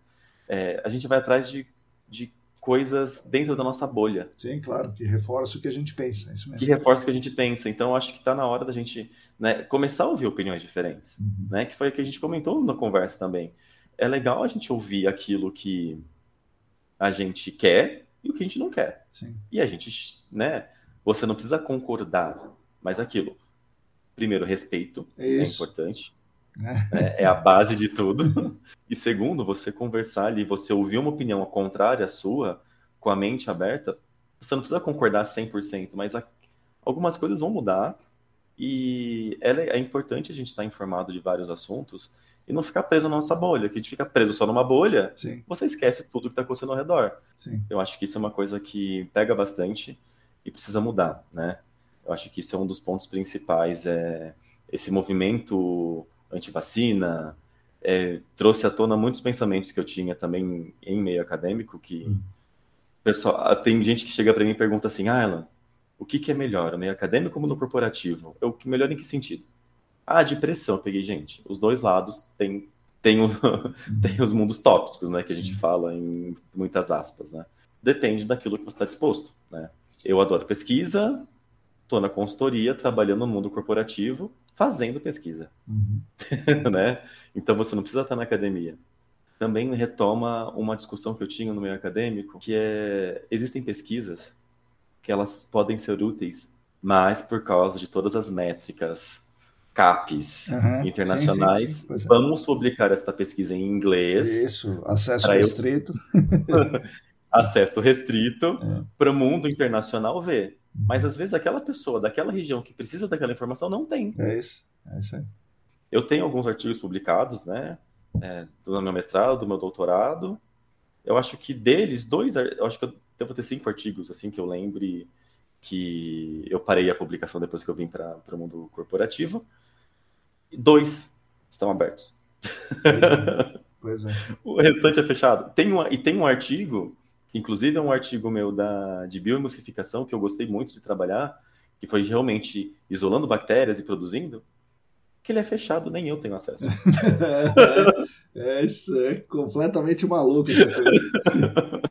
É, a gente vai atrás de, de coisas dentro da nossa bolha. Sim, claro, que reforça o que a gente pensa, é isso mesmo. Que reforça o que a gente pensa. Então, acho que está na hora da gente né, começar a ouvir opiniões diferentes, uhum. né? Que foi o que a gente comentou na conversa também. É legal a gente ouvir aquilo que a gente quer, e o que a gente não quer. Sim. E a gente, né? Você não precisa concordar, mas aquilo. Primeiro, respeito é Isso. importante. É, é a base de tudo. E segundo, você conversar ali, você ouvir uma opinião contrária à sua, com a mente aberta, você não precisa concordar 100%, mas a- algumas coisas vão mudar e ela- é importante a gente estar informado de vários assuntos e não ficar preso na nossa bolha, que a gente fica preso só numa bolha, Sim, você esquece tudo que está acontecendo ao redor. sim. Eu acho que isso é uma coisa que pega bastante e precisa mudar, né? Eu acho que isso é um dos pontos principais, é esse movimento anti-vacina, é, trouxe à tona muitos pensamentos que eu tinha também em meio acadêmico, que Hum. pessoal, tem gente que chega para mim e pergunta assim, ah, Alan, o que, que é melhor, o meio acadêmico ou no corporativo? Eu, que melhor em que sentido? Ah, de pressão, eu peguei, gente, os dois lados têm tem, o- tem os mundos tóxicos, né, que a gente Sim. fala em muitas aspas, né? Depende daquilo que você está disposto, né? Eu adoro pesquisa, estou na consultoria, trabalhando no mundo corporativo, fazendo pesquisa, Uhum. né? Então você não precisa estar na academia. Também retoma uma discussão que eu tinha no meio acadêmico, que é existem pesquisas que elas podem ser úteis, mas por causa de todas as métricas, CAPES Aham. internacionais, Sim, sim, sim. É. vamos publicar esta pesquisa em inglês, Isso, acesso Pra eu- restrito. acesso restrito, É. para o mundo internacional ver. Mas às vezes aquela pessoa daquela região que precisa daquela informação não tem. É isso, é isso aí. Eu tenho alguns artigos publicados, né? É, do meu mestrado, do meu doutorado. Eu acho que deles, dois, eu acho que eu devo ter cinco artigos, assim, que eu lembre que eu parei a publicação depois que eu vim para o mundo corporativo. Dois estão abertos. Pois é. O restante é fechado. Tem um, e tem um artigo, inclusive é um artigo meu da, de bioemulsificação, que eu gostei muito de trabalhar, que foi realmente isolando bactérias e produzindo, que ele é fechado, nem eu tenho acesso. É, isso é completamente maluco coisa.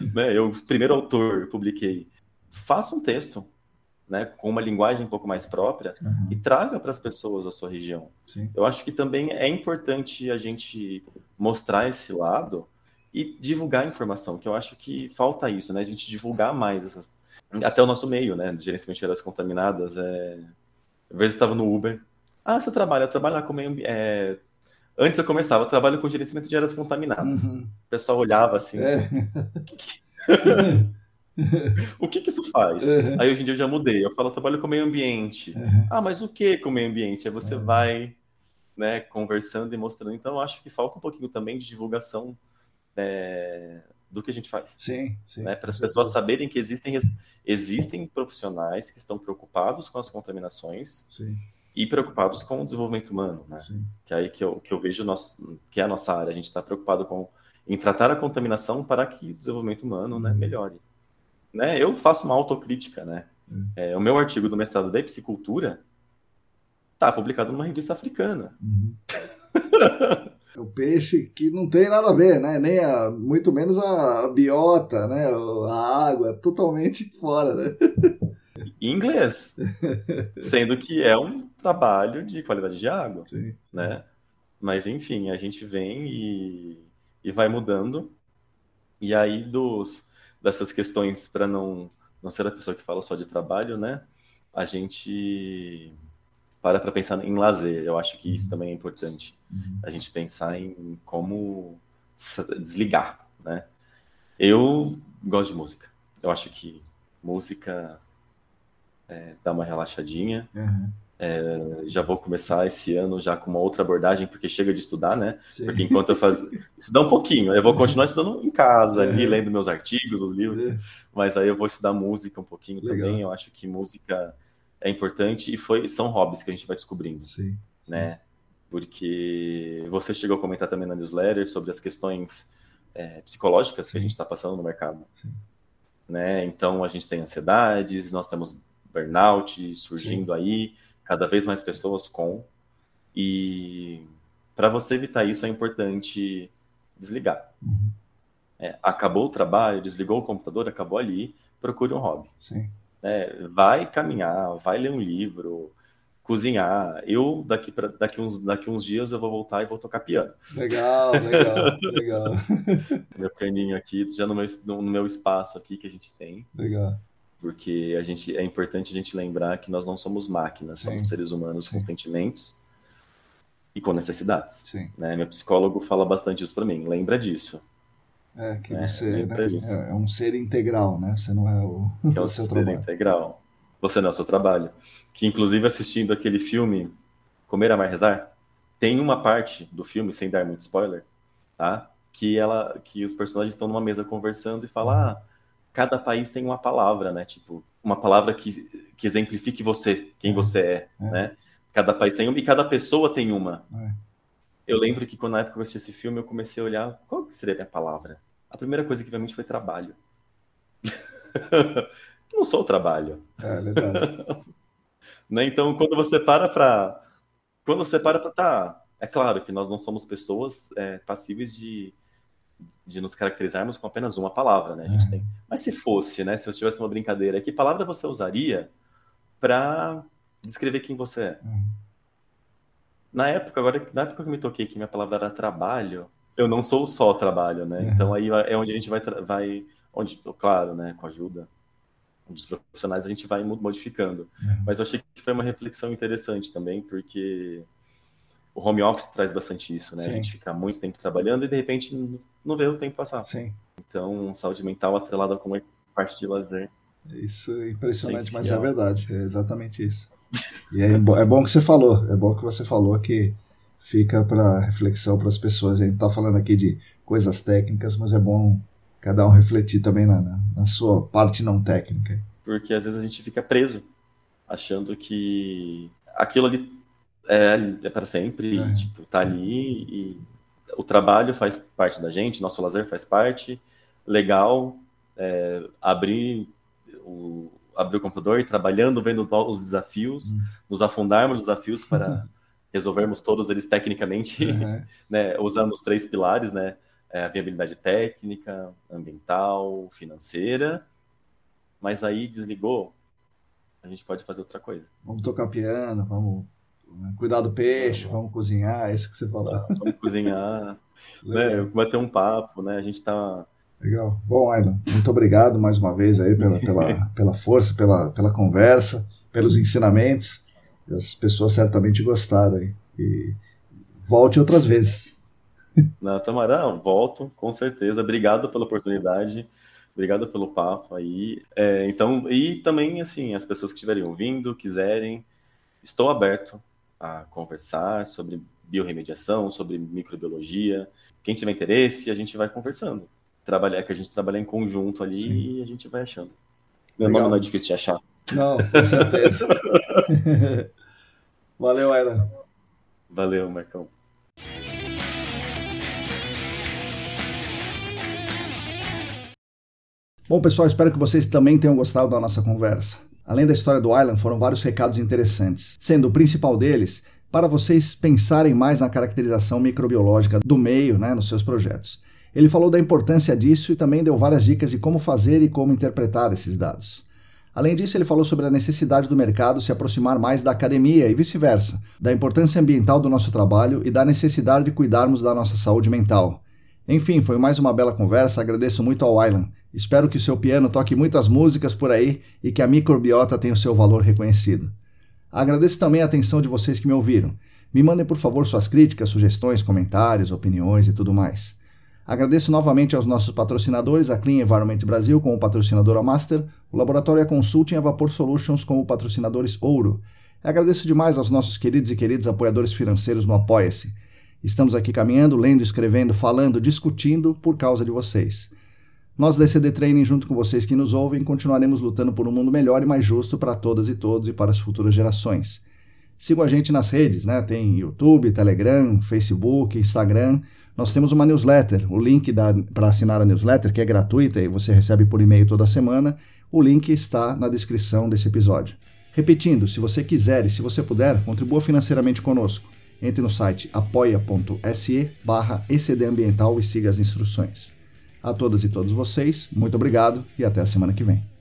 né? Eu, primeiro autor, publiquei. Faça um texto, né, com uma linguagem um pouco mais própria Uhum, e traga para as pessoas da sua região. Sim. Eu acho que também é importante a gente mostrar esse lado e divulgar a informação, que eu acho que falta isso, né? A gente divulgar mais essas... até o nosso meio, né? De gerenciamento de áreas contaminadas. É... Às vezes eu estava no Uber. Ah, você trabalha? Eu trabalho lá com meio é... Antes eu começava, eu trabalho com gerenciamento de áreas contaminadas. Uhum. O pessoal olhava assim, É. o que que isso faz? Uhum. Aí hoje em dia eu já mudei. Eu falo, eu trabalho com meio ambiente. Uhum. Ah, mas o que com o meio ambiente? Aí você É. vai, né, conversando e mostrando. Então, eu acho que falta um pouquinho também de divulgação é, do que a gente faz, Sim, sim. né, para as pessoas saberem que existem, existem profissionais que estão preocupados com as contaminações Sim, e preocupados com o desenvolvimento humano, né? sim. Que é aí que eu, que eu vejo nosso, que é a nossa área. A gente está preocupado com em tratar a contaminação para que o desenvolvimento humano, né, Uhum. melhore. Né? Eu faço uma autocrítica, né? Uhum. É, o meu artigo do mestrado da piscicultura está publicado numa revista africana. Uhum. É o peixe que não tem nada a ver, né? Nem a, muito menos a biota, né? A água, totalmente fora, né? Em inglês, sendo que é um trabalho de qualidade de água, Sim. né? Mas enfim, a gente vem e, e vai mudando. E aí dos dessas questões para não não ser a pessoa que fala só de trabalho, né? A gente para para pensar em lazer. Eu acho que isso também é importante. Uhum. A gente pensar em como desligar, né? Eu gosto de música. Eu acho que música é, dá uma relaxadinha. Uhum. Já vou começar esse ano já com uma outra abordagem, porque chega de estudar, né? Sim. Porque enquanto eu fazia. Estudar um pouquinho, eu vou continuar estudando em casa, ali, Uhum. lendo meus artigos, os livros, É. mas aí eu vou estudar música um pouquinho Legal. também. Eu acho que música é importante e foi, são hobbies que a gente vai descobrindo, Sim. sim. né? Porque você chegou a comentar também na newsletter sobre as questões é, psicológicas que Sim. a gente está passando no mercado, Sim. né? Então a gente tem ansiedades, nós temos burnout surgindo aí, cada vez mais pessoas com. E para você evitar isso é importante desligar. Uhum. É, acabou o trabalho, desligou o computador, acabou ali, procure um hobby. Sim. Né? Vai caminhar, vai ler um livro, cozinhar. Eu, daqui, pra, daqui, uns, daqui uns dias, eu vou voltar e vou tocar piano. Legal, legal, legal. Meu pianinho aqui, já no meu, no meu espaço aqui que a gente tem. Legal. Porque a gente, é importante a gente lembrar que nós não somos máquinas, Sim. somos seres humanos Sim. com sentimentos e com necessidades. Sim. Né? Meu psicólogo fala bastante isso para mim. Lembra disso. É, que né? você né, é, é, um ser integral, né? Você não é o, que é o seu ser trabalho. integral. Você não é o seu trabalho. Que, inclusive, assistindo aquele filme Comer, Amar, Rezar, tem uma parte do filme, sem dar muito spoiler, tá? Que, ela, que os personagens estão numa mesa conversando e falam, ah, cada país tem uma palavra, né? Tipo, uma palavra que, que exemplifique você, quem é, você é, é, né? Cada país tem uma e cada pessoa tem uma. É. Eu lembro que quando na época eu assisti esse filme, eu comecei a olhar qual seria a minha palavra. A primeira coisa que veio à mente foi trabalho. não sou o trabalho. É verdade. né? Então, quando você para para. Quando você para para. Tá, é claro que nós não somos pessoas é, passíveis de, de nos caracterizarmos com apenas uma palavra, né? A gente é. tem. Mas se fosse, né? Se você tivesse uma brincadeira, que palavra você usaria para descrever quem você é? Uhum. Na época, agora, na época que eu me toquei que minha palavra era trabalho, eu não sou só trabalho, né? Uhum. Então aí é onde a gente vai, vai onde, claro, né, com a ajuda dos profissionais a gente vai modificando. Uhum. Mas eu achei que foi uma reflexão interessante também, porque o home office traz bastante isso, né? Sim. A gente fica muito tempo trabalhando e de repente não vê o tempo passar. Sim. Então, saúde mental atrelada com uma parte de lazer. Isso é impressionante, mas é verdade, é exatamente isso. E é, bom, é bom que você falou, é bom que você falou que fica para reflexão para as pessoas. A gente está falando aqui de coisas técnicas, mas é bom cada um refletir também na, na, na sua parte não técnica. Porque às vezes a gente fica preso, achando que aquilo ali é, é para sempre, é. tipo, tá ali e o trabalho faz parte da gente, nosso lazer faz parte, legal, é, abrir o, abrir o computador e trabalhando, vendo os desafios, hum. nos afundarmos nos desafios para resolvermos todos eles tecnicamente, uhum. né, usando os três pilares, né, é, a viabilidade técnica, ambiental, financeira, mas aí desligou, a gente pode fazer outra coisa. Vamos tocar piano, vamos né, cuidar do peixe, vamos cozinhar, é isso que você falou. Vamos cozinhar, né, bater um papo, né, a gente está Legal. Bom, Aylan, muito obrigado mais uma vez aí pela, pela, pela força, pela, pela conversa, pelos ensinamentos. As pessoas certamente gostaram aí. E volte outras vezes. Não, Tamarão, volto, com certeza. Obrigado pela oportunidade. Obrigado pelo papo aí. É, então, e também, assim, as pessoas que estiverem ouvindo, quiserem, estou aberto a conversar sobre biorremediação, sobre microbiologia. Quem tiver interesse, a gente vai conversando. Trabalhar, que a gente trabalha em conjunto ali Sim. e a gente vai achando. Meu Legal. nome não é difícil de achar. Não, com certeza. Valeu, Ayla. Valeu, Marcão. Bom, pessoal, espero que vocês também tenham gostado da nossa conversa. Além da história do Island, foram vários recados interessantes, sendo o principal deles para vocês pensarem mais na caracterização microbiológica do meio né, nos seus projetos. Ele falou da importância disso e também deu várias dicas de como fazer e como interpretar esses dados. Além disso, ele falou sobre a necessidade do mercado se aproximar mais da academia e vice-versa, da importância ambiental do nosso trabalho e da necessidade de cuidarmos da nossa saúde mental. Enfim, foi mais uma bela conversa, agradeço muito ao Island. Espero que o seu piano toque muitas músicas por aí e que a microbiota tenha o seu valor reconhecido. Agradeço também a atenção de vocês que me ouviram. Me mandem, por favor, suas críticas, sugestões, comentários, opiniões e tudo mais. Agradeço novamente aos nossos patrocinadores, a Clean Environment Brasil como patrocinadora Master, o Laboratório Consulting e a Vapor Solutions como patrocinadores Ouro. agradeço demais aos nossos queridos e queridos apoiadores financeiros no Apoia-se. Estamos aqui caminhando, lendo, escrevendo, falando, discutindo por causa de vocês. Nós da ECD Training, junto com vocês que nos ouvem, continuaremos lutando por um mundo melhor e mais justo para todas e todos e para as futuras gerações. Sigam a gente nas redes, né? Tem YouTube, Telegram, Facebook, Instagram. Nós temos uma newsletter. O link para assinar a newsletter, que é gratuita e você recebe por e-mail toda semana, o link está na descrição desse episódio. Repetindo, se você quiser e se você puder, contribua financeiramente conosco. Entre no site apoia.se barra ecdambiental e siga as instruções. A todas e todos vocês, muito obrigado e até a semana que vem.